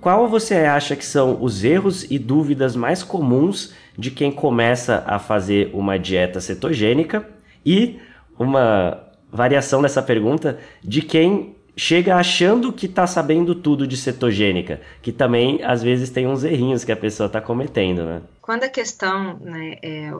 qual você acha que são os erros e dúvidas mais comuns de quem começa a fazer uma dieta cetogênica? E uma variação dessa pergunta de quem chega achando que está sabendo tudo de cetogênica, que também às vezes tem uns errinhos que a pessoa está cometendo, né? Quando a questão né, é,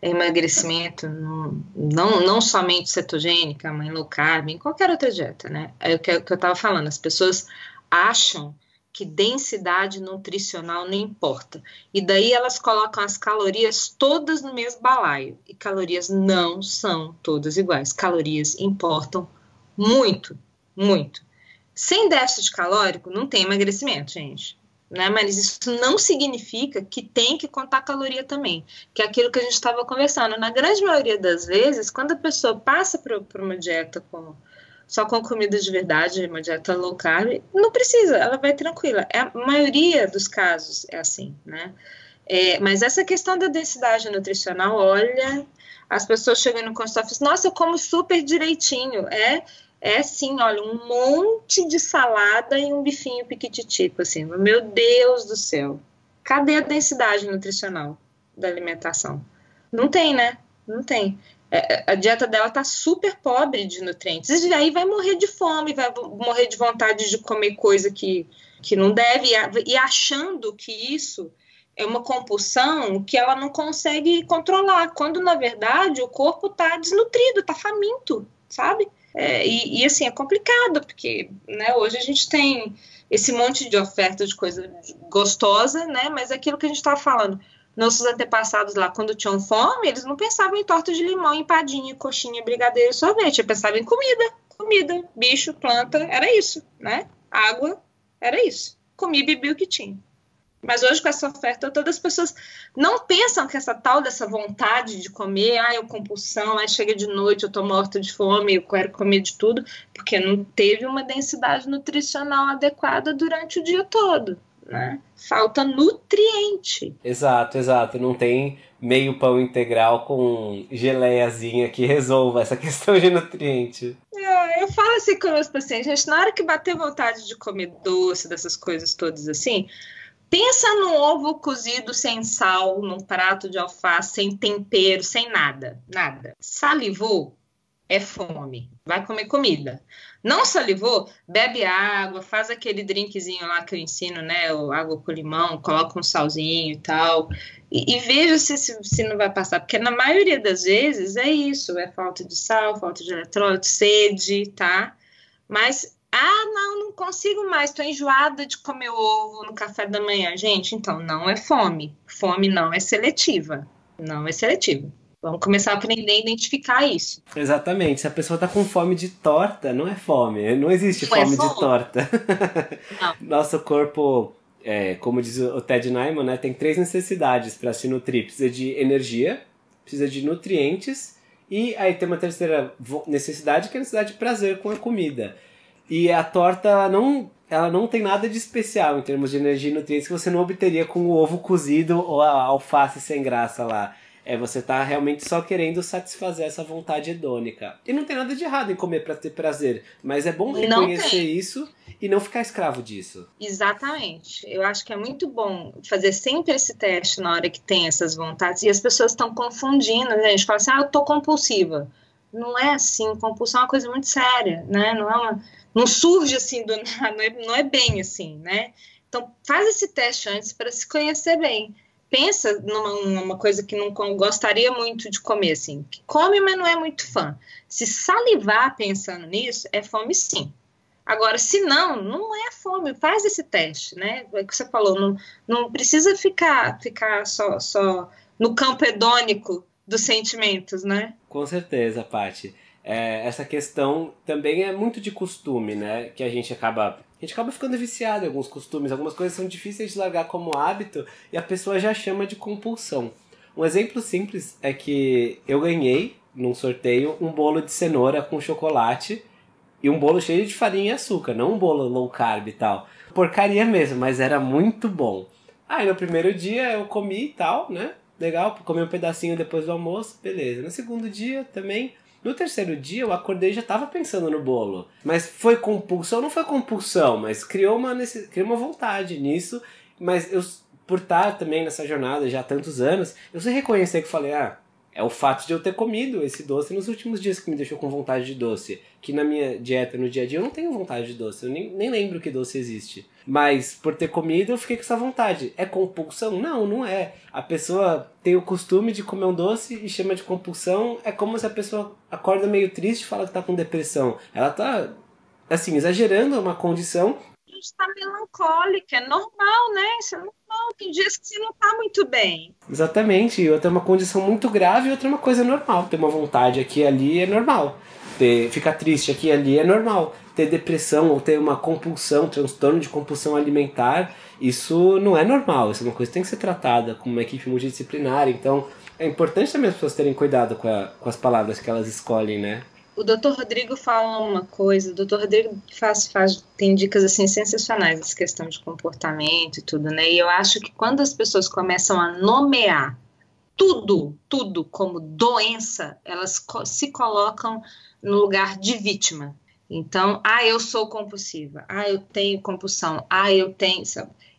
é emagrecimento, não, não, não somente cetogênica, mas low carb, em qualquer outra dieta, né? É o que, que eu estava falando, as pessoas acham que densidade nutricional não importa. E daí elas colocam as calorias todas no mesmo balaio. E calorias não são todas iguais. Calorias importam muito, muito. Sem déficit calórico não tem emagrecimento, gente. Né? Mas isso não significa que tem que contar caloria também, que é aquilo que a gente estava conversando. Na grande maioria das vezes, quando a pessoa passa por uma dieta com só com comida de verdade, uma dieta low carb, não precisa, ela vai tranquila. É, a maioria dos casos é assim, né? É, mas essa questão da densidade nutricional, olha, as pessoas chegam no consultório e falam, nossa, eu como super direitinho. É, é sim, olha, um monte de salada e um bifinho piquititico, assim. Meu Deus do céu. Cadê a densidade nutricional da alimentação? Não tem, né? Não tem. É, a dieta dela tá super pobre de nutrientes. E aí vai morrer de fome, vai morrer de vontade de comer coisa que, que não deve, e achando que isso é uma compulsão que ela não consegue controlar, quando na verdade o corpo tá desnutrido, tá faminto, sabe? É, e, e, assim, é complicado, porque né, hoje a gente tem esse monte de oferta de coisa gostosa, né? Mas é aquilo que a gente estava falando nossos antepassados lá, quando tinham fome, eles não pensavam em torta de limão, empadinha, coxinha, brigadeiro, sorvete. Eles pensavam em comida, comida, bicho, planta, era isso, né? Água, era isso. Comi bebi o que tinha. Mas hoje, com essa oferta, todas as pessoas não pensam que essa tal dessa vontade de comer, ah, eu compulsão, aí chega de noite, eu tô morta de fome, eu quero comer de tudo, porque não teve uma densidade nutricional adequada durante o dia todo né? Falta nutriente. Exato, exato. Não tem meio pão integral com geleiazinha que resolva essa *laughs* questão de nutriente. É, eu falo assim com os pacientes, gente, na hora que bater vontade de comer doce, dessas coisas todas assim, pensa num ovo cozido sem sal, num prato de alface, sem tempero, sem nada, nada. Salivou, é fome. Vai comer comida. Não salivou? Bebe água, faz aquele drinkzinho lá que eu ensino, né? O água com limão, coloca um salzinho e tal. E, e veja se, se, se, não vai passar. Porque na maioria das vezes é isso: é falta de sal, falta de eletrólito, sede, tá? Mas, ah, não, não consigo mais, tô enjoada de comer ovo no café da manhã. Gente, então não é fome. Fome não é seletiva. Não é seletiva. Vamos começar a aprender a identificar isso. Exatamente. Se a pessoa está com fome de torta, não é fome. Não existe não fome, é fome, de torta. *laughs* Nosso corpo é, como diz o Ted Nyman, né, tem três necessidades para se nutrir. Precisa de energia, precisa de nutrientes e aí tem uma terceira necessidade que é a necessidade de prazer com a comida. E a torta ela não, ela não tem nada de especial em termos de energia e nutrientes que você não obteria com o ovo cozido ou a alface sem graça lá. É, você tá realmente só querendo satisfazer essa vontade hedônica. E não tem nada de errado em comer para ter prazer, mas é bom reconhecer isso e não ficar escravo disso. Exatamente. Eu acho que é muito bom fazer sempre esse teste na hora que tem essas vontades. E as pessoas estão confundindo, né? A gente fala assim, ah, eu tô compulsiva. Não é assim, compulsão é uma coisa muito séria, né? Não é uma, não surge assim do *laughs* nada, não é, não é bem assim, né? Então faz esse teste antes para se conhecer bem pensa numa, numa, coisa que não gostaria muito de comer, assim, que come, mas não é muito fã. Se salivar pensando nisso, é fome sim. Agora, se não, não é fome, faz esse teste, né? É o que você falou, não, não precisa ficar, ficar só, só no campo hedônico dos sentimentos, né? Com certeza, Paty. É, essa questão também é muito de costume, né? Que a gente acaba a gente acaba ficando viciado em alguns costumes, algumas coisas são difíceis de largar como hábito e a pessoa já chama de compulsão. Um exemplo simples é que eu ganhei num sorteio um bolo de cenoura com chocolate e um bolo cheio de farinha e açúcar, não um bolo low carb e tal. Porcaria mesmo, mas era muito bom. Aí no primeiro dia eu comi e tal, né? Legal, comi um pedacinho depois do almoço, beleza. No segundo dia também no terceiro dia eu acordei e já estava pensando no bolo. Mas foi compulsão, não foi compulsão, mas criou uma, criou uma vontade nisso. Mas eu, por estar também nessa jornada já há tantos anos, eu sei reconhecer que falei, ah, é o fato de eu ter comido esse doce nos últimos dias que me deixou com vontade de doce. Que na minha dieta, no dia a dia, eu não tenho vontade de doce. Eu nem, nem lembro que doce existe. Mas por ter comido, eu fiquei com essa vontade. É compulsão? Não, não é. A pessoa tem o costume de comer um doce e chama de compulsão. É como se a pessoa acorda meio triste e fala que tá com depressão. Ela tá, assim, exagerando uma condição está melancólica, é normal, né? Isso é normal. Tem dias que você não está muito bem. Exatamente. Outra é uma condição muito grave e outra é uma coisa normal. Ter uma vontade aqui e ali é normal. Ter, ficar triste aqui e ali é normal. Ter depressão ou ter uma compulsão, transtorno de compulsão alimentar, isso não é normal. Isso é uma coisa que tem que ser tratada com uma equipe multidisciplinar. Então, é importante também as pessoas terem cuidado com, a, com as palavras que elas escolhem, né? o doutor Rodrigo fala uma coisa, o doutor Rodrigo faz, faz, tem dicas assim sensacionais essa questão de comportamento e tudo, né? E eu acho que quando as pessoas começam a nomear tudo, tudo como doença, elas se colocam no lugar de vítima. Então, ah, eu sou compulsiva, ah, eu tenho compulsão, ah, eu tenho.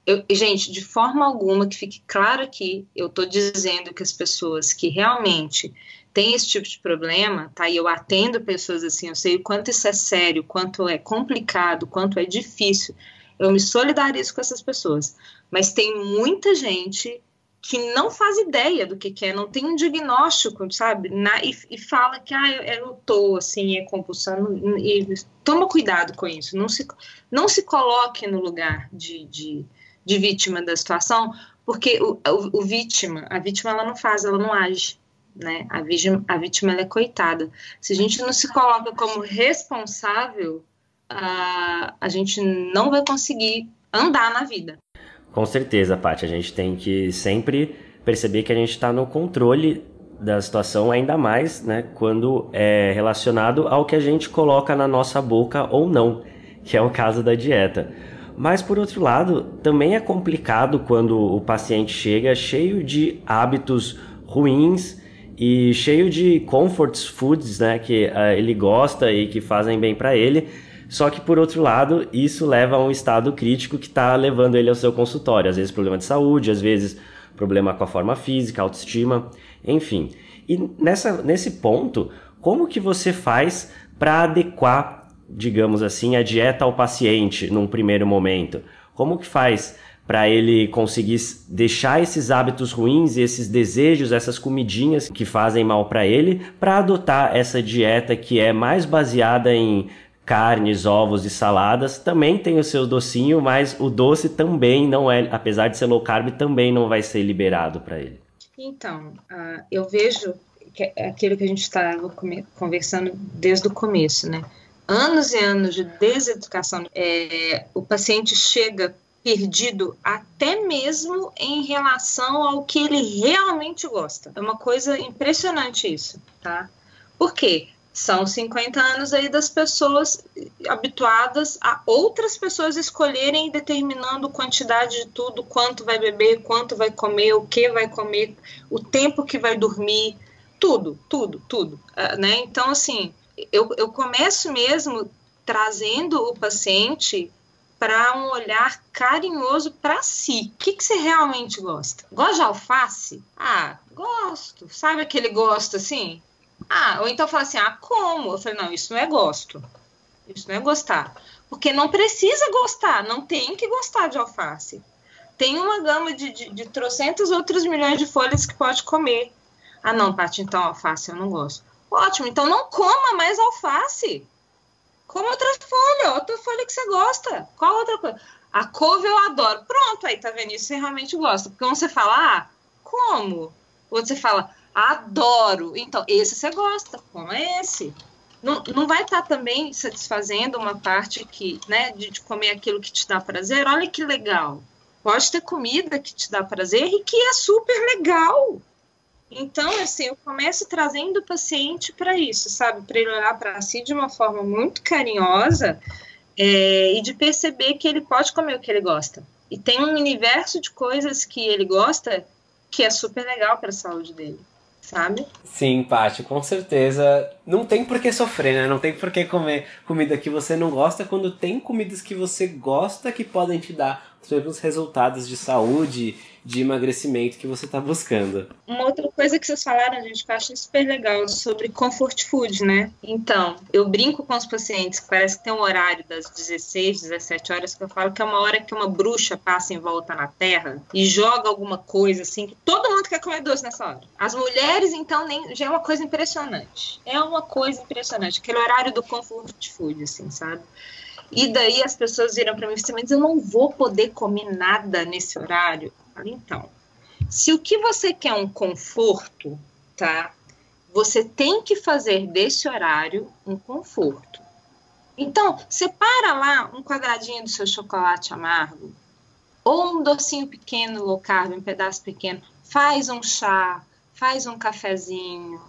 Eu, gente, de forma alguma que fique claro aqui, eu estou dizendo que as pessoas que realmente tem esse tipo de problema, tá? E eu atendo pessoas assim, eu sei o quanto isso é sério, quanto é complicado, quanto é difícil. Eu me solidarizo com essas pessoas. Mas tem muita gente que não faz ideia do que, que é, não tem um diagnóstico, sabe? Na, e, e, fala que ah, eu, eu tô assim, é compulsão. E, toma cuidado com isso. Não se, não se coloque no lugar de, de, de vítima da situação, porque o, o, o vítima, a vítima ela não faz, ela não age né? A vítima, a vítima é coitada. Se a gente não se coloca como responsável, a, a gente não vai conseguir andar na vida. Com certeza, Paty. A gente tem que sempre perceber que a gente está no controle da situação, ainda mais né, quando é relacionado ao que a gente coloca na nossa boca ou não, que é o caso da dieta. Mas por outro lado, também é complicado quando o paciente chega cheio de hábitos ruins e cheio de comfort foods, né, que uh, ele gosta e que fazem bem para ele. Só que por outro lado, isso leva a um estado crítico que está levando ele ao seu consultório, às vezes problema de saúde, às vezes problema com a forma física, autoestima, enfim. E nessa, nesse ponto, como que você faz para adequar, digamos assim, a dieta ao paciente num primeiro momento? Como que faz para ele conseguir deixar esses hábitos ruins, esses desejos, essas comidinhas que fazem mal para ele, para adotar essa dieta que é mais baseada em carnes, ovos e saladas. Também tem o seu docinho, mas o doce também não é, apesar de ser low carb, também não vai ser liberado para ele. Então, uh, eu vejo que é aquilo que a gente estava conversando desde o começo, né? Anos e anos de deseducação. É, o paciente chega perdido até mesmo em relação ao que ele realmente gosta. É uma coisa impressionante isso, tá? Por quê? São 50 anos aí das pessoas habituadas a outras pessoas escolherem determinando quantidade de tudo, quanto vai beber, quanto vai comer, o que vai comer, o tempo que vai dormir, tudo, tudo, tudo, uh, né? Então, assim, eu, eu começo mesmo trazendo o paciente para um olhar carinhoso para si. O que, que você realmente gosta? Gosta de alface? Ah, gosto. Sabe aquele gosto assim? Ah, ou então fala assim, ah, como? Eu falei, não, isso não é gosto. Isso não é gostar. Porque não precisa gostar, não tem que gostar de alface. Tem uma gama de, de, de outros milhões de folhas que pode comer. Ah, não, Paty, então alface eu não gosto. Ótimo, então não coma mais alface. Coma outra folha, outra folha que você gosta. Qual outra coisa? A couve eu adoro. Pronto, aí tá vendo? Isso você realmente gosta. Porque quando você fala, ah, como? Ou você fala, Adoro. Então, esse você gosta, como é esse. Não, não vai estar tá também satisfazendo uma parte que, né, de, de comer aquilo que te dá prazer? Olha que legal. Pode ter comida que te dá prazer e que é super legal. Então, assim, eu começo trazendo o paciente para isso, sabe? Para ele olhar para si de uma forma muito carinhosa é, e de perceber que ele pode comer o que ele gosta. E tem um universo de coisas que ele gosta que é super legal para a saúde dele sabe? Sim, Paty, com certeza. Não tem por que sofrer, né? Não tem por que comer comida que você não gosta quando tem comidas que você gosta que podem te dar os mesmos resultados de saúde de emagrecimento que você está buscando. Uma outra coisa que vocês falaram, gente, que eu acho super legal, sobre comfort food, né? Então, eu brinco com os pacientes, parece que tem um horário das 16, 17 horas, que eu falo que é uma hora que uma bruxa passa em volta na terra e joga alguma coisa assim, que todo mundo quer comer doce nessa hora. As mulheres, então, nem, já é uma coisa impressionante. É uma coisa impressionante, aquele horário do comfort food, assim, sabe? E daí as pessoas viram para mim e mas eu não vou poder comer nada nesse horário. Então, se o que você quer é um conforto, tá? Você tem que fazer desse horário um conforto. Então, separa lá um quadradinho do seu chocolate amargo, ou um docinho pequeno, low carb, um pedaço pequeno, faz um chá, faz um cafezinho,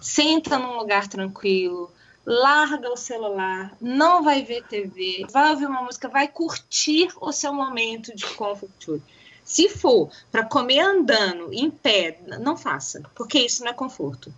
senta num lugar tranquilo, larga o celular, não vai ver TV, vai ouvir uma música, vai curtir o seu momento de conforto. Se for para comer andando, em pé, não faça, porque isso não é conforto.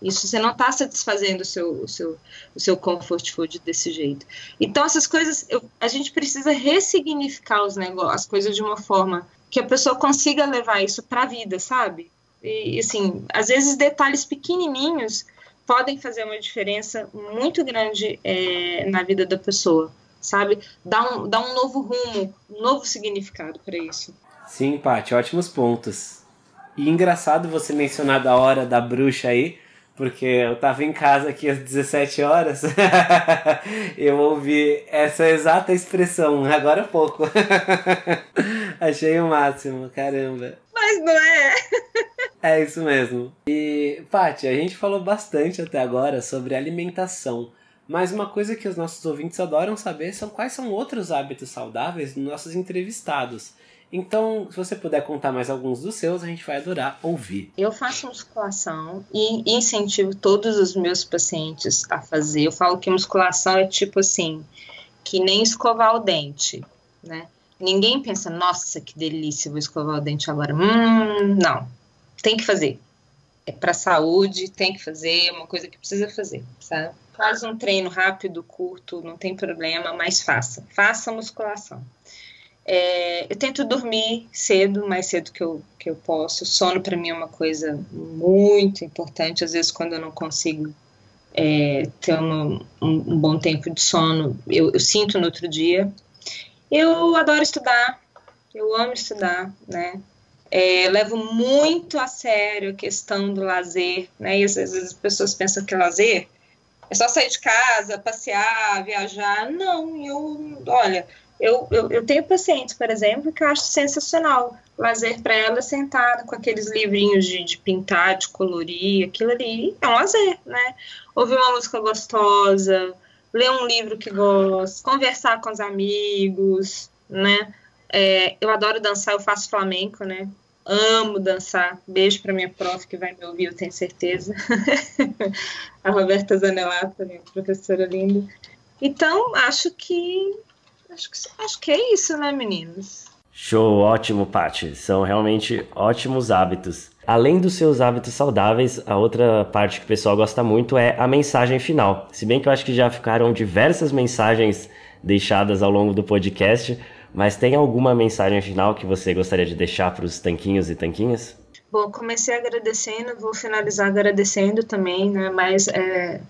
Isso você não está satisfazendo o seu, o seu, o seu comfort food desse jeito. Então, essas coisas, eu, a gente precisa ressignificar os negócios, as coisas de uma forma que a pessoa consiga levar isso para a vida, sabe? E, assim, às vezes detalhes pequenininhos podem fazer uma diferença muito grande é, na vida da pessoa, sabe? Dá um, dá um novo rumo, um novo significado para isso. Sim, Paty, ótimos pontos. E engraçado você mencionar da hora da bruxa aí, porque eu tava em casa aqui às 17 horas, *laughs* eu ouvi essa exata expressão agora há pouco. *laughs* Achei o máximo, caramba. Mas não é? é isso mesmo. E, Paty, a gente falou bastante até agora sobre alimentação. Mas uma coisa que os nossos ouvintes adoram saber são quais são outros hábitos saudáveis dos nossos entrevistados. Então, se você puder contar mais alguns dos seus, a gente vai adorar ouvir. Eu faço musculação e incentivo todos os meus pacientes a fazer. Eu falo que musculação é tipo assim, que nem escovar o dente, né? Ninguém pensa, nossa, que delícia, vou escovar o dente agora. Hum, não. Tem que fazer. É para saúde, tem que fazer, é uma coisa que precisa fazer, sabe? Faz um treino rápido, curto, não tem problema, mas faça. Faça musculação. É, eu tento dormir cedo, mais cedo que eu, que eu posso. Sono para mim é uma coisa muito importante. Às vezes, quando eu não consigo é, ter um, um, um, bom tempo de sono, eu, eu, sinto no outro dia. Eu adoro estudar, eu amo estudar, né? É, levo muito a sério a questão do lazer, né? E às vezes as pessoas pensam que lazer é só sair de casa, passear, viajar. Não, eu, olha, eu, eu, eu, tenho pacientes, por exemplo, que eu acho sensacional. Lazer para ela sentada com aqueles livrinhos de, de, pintar, de colorir, aquilo ali é um lazer, né? Ouvir uma música gostosa, ler um livro que gosta, conversar com os amigos, né? É, eu adoro dançar, eu faço flamenco, né? Amo dançar. Beijo para minha prof que vai me ouvir, eu tenho certeza. *laughs* a Roberta Zanelato, minha professora linda. Então, acho que acho que acho que é isso, né, meninos? Show, ótimo, Paty. São realmente ótimos hábitos. Além dos seus hábitos saudáveis, a outra parte que o pessoal gosta muito é a mensagem final. Se bem que eu acho que já ficaram diversas mensagens deixadas ao longo do podcast, mas tem alguma mensagem final que você gostaria de deixar para os tanquinhos e tanquinhas? Bom, comecei agradecendo, vou finalizar agradecendo também, né? Mas é,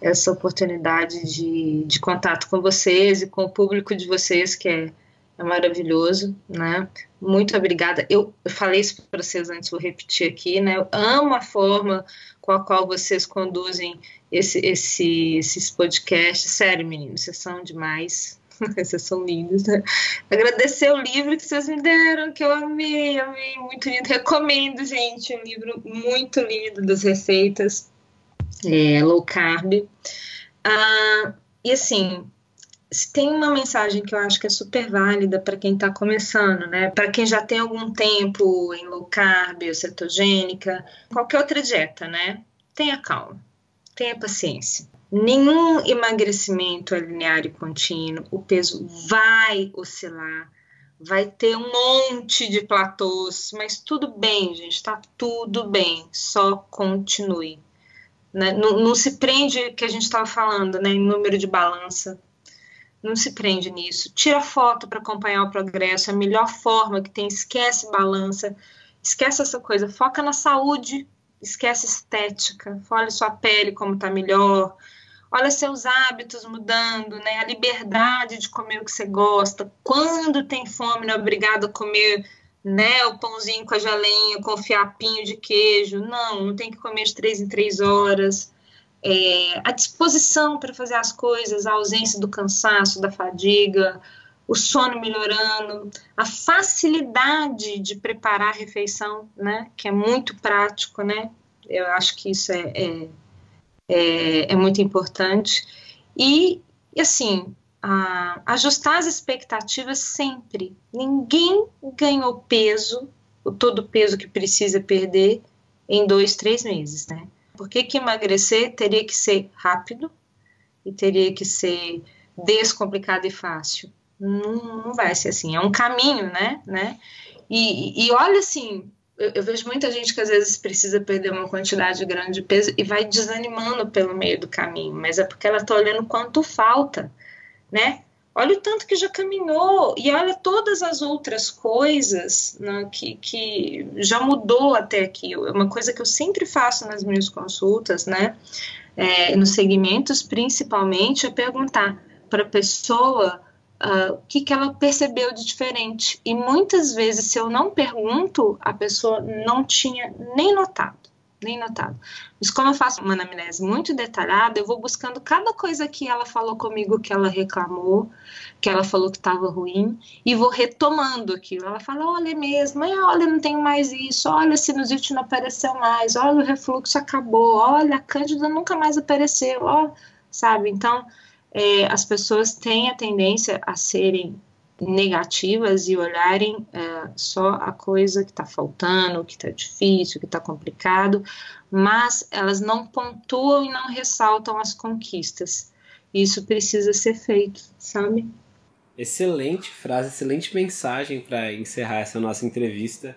essa oportunidade de, de contato com vocês e com o público de vocês, que é, é maravilhoso, né? Muito obrigada. Eu, eu falei isso para vocês antes, vou repetir aqui, né? Eu amo a forma com a qual vocês conduzem esse, esse, esses podcasts. Sério, meninos, vocês são demais. *laughs* Vocês são lindos. Né? Agradecer o livro que vocês me deram, que eu amei, amei, muito lindo. Recomendo, gente, um livro muito lindo das receitas é, low carb. Ah, e assim, tem uma mensagem que eu acho que é super válida para quem está começando, né? Para quem já tem algum tempo em low carb ou cetogênica, qualquer outra dieta, né? Tenha calma, tenha paciência. Nenhum emagrecimento é linear e contínuo, o peso vai oscilar, vai ter um monte de platôs, mas tudo bem, gente, tá tudo bem, só continue. Né? Não, não, se prende, que a gente estava falando, né, em número de balança. Não se prende nisso. Tira foto para acompanhar o progresso, é a melhor forma que tem. Esquece balança, esquece essa coisa. Foca na saúde, esquece estética. Olha sua pele como está melhor. Olha seus hábitos mudando, né? A liberdade de comer o que você gosta. Quando tem fome, não é obrigado a comer né, o pãozinho com a geleinha, com o fiapinho de queijo. Não, não tem que comer de três em três horas. É, a disposição para fazer as coisas, a ausência do cansaço, da fadiga, o sono melhorando, a facilidade de preparar a refeição, né, que é muito prático, né, eu acho que isso é, é, é, é muito importante. E assim, ajustar as expectativas sempre. Ninguém ganhou peso, o todo o peso que precisa perder, em dois, três meses, né? Por que, que emagrecer teria que ser rápido e teria que ser descomplicado e fácil? Não, não vai ser assim. É um caminho, né? né? E, e olha assim, eu, eu, vejo muita gente que às vezes precisa perder uma quantidade grande de peso e vai desanimando pelo meio do caminho, mas é porque ela está olhando quanto falta né? Olha o tanto que já caminhou e olha todas as outras coisas né, que, que já mudou até aqui. É uma coisa que eu sempre faço nas minhas consultas, né? É, nos segmentos, principalmente, é perguntar para a pessoa uh, o que, que ela percebeu de diferente. E muitas vezes, se eu não pergunto, a pessoa não tinha nem notado nem notado. Mas como eu faço uma anamnese muito detalhada, eu vou buscando cada coisa que ela falou comigo que ela reclamou, que ela falou que estava ruim, e vou retomando aquilo. Ela fala, olha é mesmo, olha, não tenho mais isso, olha, a sinusite não apareceu mais, olha, o refluxo acabou, olha, a cândida nunca mais apareceu, ó, sabe? Então, é, as pessoas têm a tendência a serem negativas e olharem é, só a coisa que está faltando, que está difícil, que está complicado, mas elas não pontuam e não ressaltam as conquistas. Isso precisa ser feito, sabe? Excelente frase, excelente mensagem para encerrar essa nossa entrevista.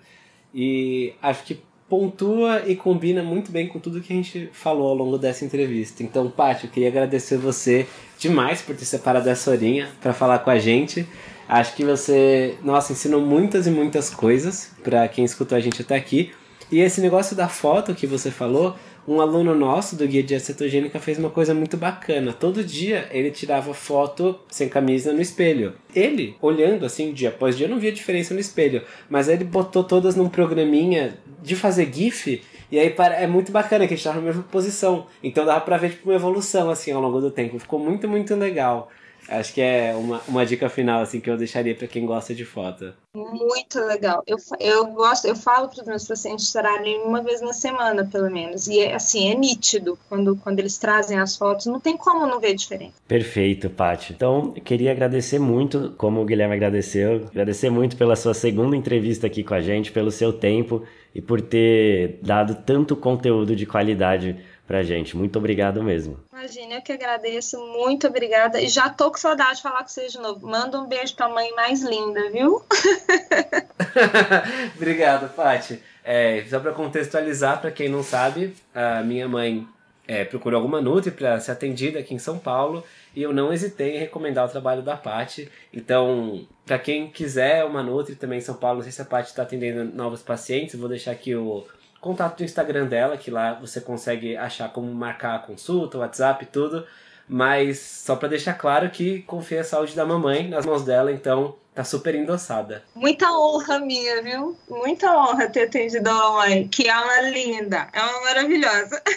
E acho que pontua e combina muito bem com tudo que a gente falou ao longo dessa entrevista. Então, Paty, eu queria agradecer você demais por ter separado essa horinha para falar com a gente. Acho que você, nossa, ensinou muitas e muitas coisas para quem escutou a gente até aqui. E esse negócio da foto que você falou, um aluno nosso do Guia de Acetogênica fez uma coisa muito bacana. Todo dia ele tirava foto sem camisa no espelho. Ele, olhando assim dia após dia, não via diferença no espelho. Mas ele botou todas num programinha de fazer GIF. E aí é muito bacana que a gente tava na mesma posição. Então dava pra ver tipo, uma evolução assim ao longo do tempo. Ficou muito, muito legal. Acho que é uma, uma dica final assim que eu deixaria para quem gosta de foto. Muito legal. Eu, eu gosto, eu falo para os meus pacientes tirarem uma vez na semana, pelo menos. E é, assim, é nítido quando, quando eles trazem as fotos, não tem como não ver diferente. Perfeito, Paty. Então, queria agradecer muito, como o Guilherme agradeceu, agradecer muito pela sua segunda entrevista aqui com a gente, pelo seu tempo e por ter dado tanto conteúdo de qualidade pra gente. Muito obrigado mesmo. Imagina, eu que agradeço. Muito obrigada. E já tô com saudade de falar com vocês de novo. Manda um beijo pra mãe mais linda, viu? *laughs* Obrigado, Paty. É, só para contextualizar, para quem não sabe, a minha mãe é, procurou alguma Nutri para ser atendida aqui em São Paulo e eu não hesitei em recomendar o trabalho da Paty. Então, para quem quiser uma Nutri também em São Paulo, não sei se a Paty está atendendo novos pacientes, vou deixar aqui o contato do Instagram dela, que lá você consegue achar como marcar a consulta, WhatsApp, tudo. Mas só para deixar claro que confia a saúde da mamãe nas mãos dela, então tá super endossada. Muita honra minha, viu? Muita honra ter atendido a mamãe, que é uma linda, é uma maravilhosa. *laughs*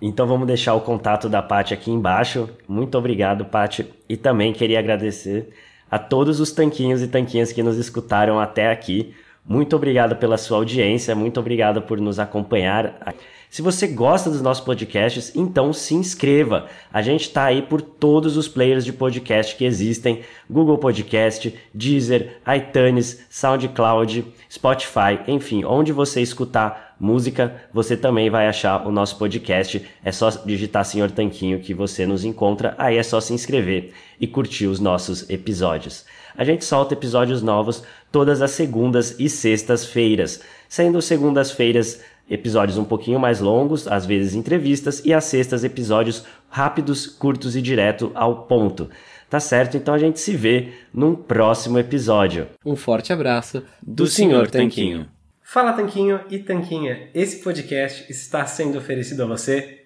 Então vamos deixar o contato da Paty aqui embaixo. Muito obrigado, Paty. E também queria agradecer a todos os tanquinhos e tanquinhas que nos escutaram até aqui. Muito obrigado pela sua audiência, muito obrigado por nos acompanhar. Se você gosta dos nossos podcasts, então se inscreva. A gente está aí por todos os players de podcast que existem: Google Podcast, Deezer, iTunes, SoundCloud, Spotify, enfim, onde você escutar música, você também vai achar o nosso podcast. É só digitar Senhor Tanquinho que você nos encontra. Aí é só se inscrever e curtir os nossos episódios. A gente solta episódios novos todas as segundas e sextas-feiras, sendo segundas-feiras episódios um pouquinho mais longos, às vezes entrevistas, e às sextas episódios rápidos, curtos e direto ao ponto. Tá certo? Então a gente se vê num próximo episódio. Um forte abraço do, do Senhor Tanquinho. Fala Tanquinho e Tanquinha, esse podcast está sendo oferecido a você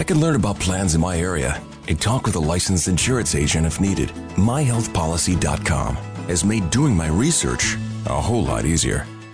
I can learn about plans in my area and talk with a licensed insurance agent if needed. MyHealthPolicy.com has made doing my research a whole lot easier.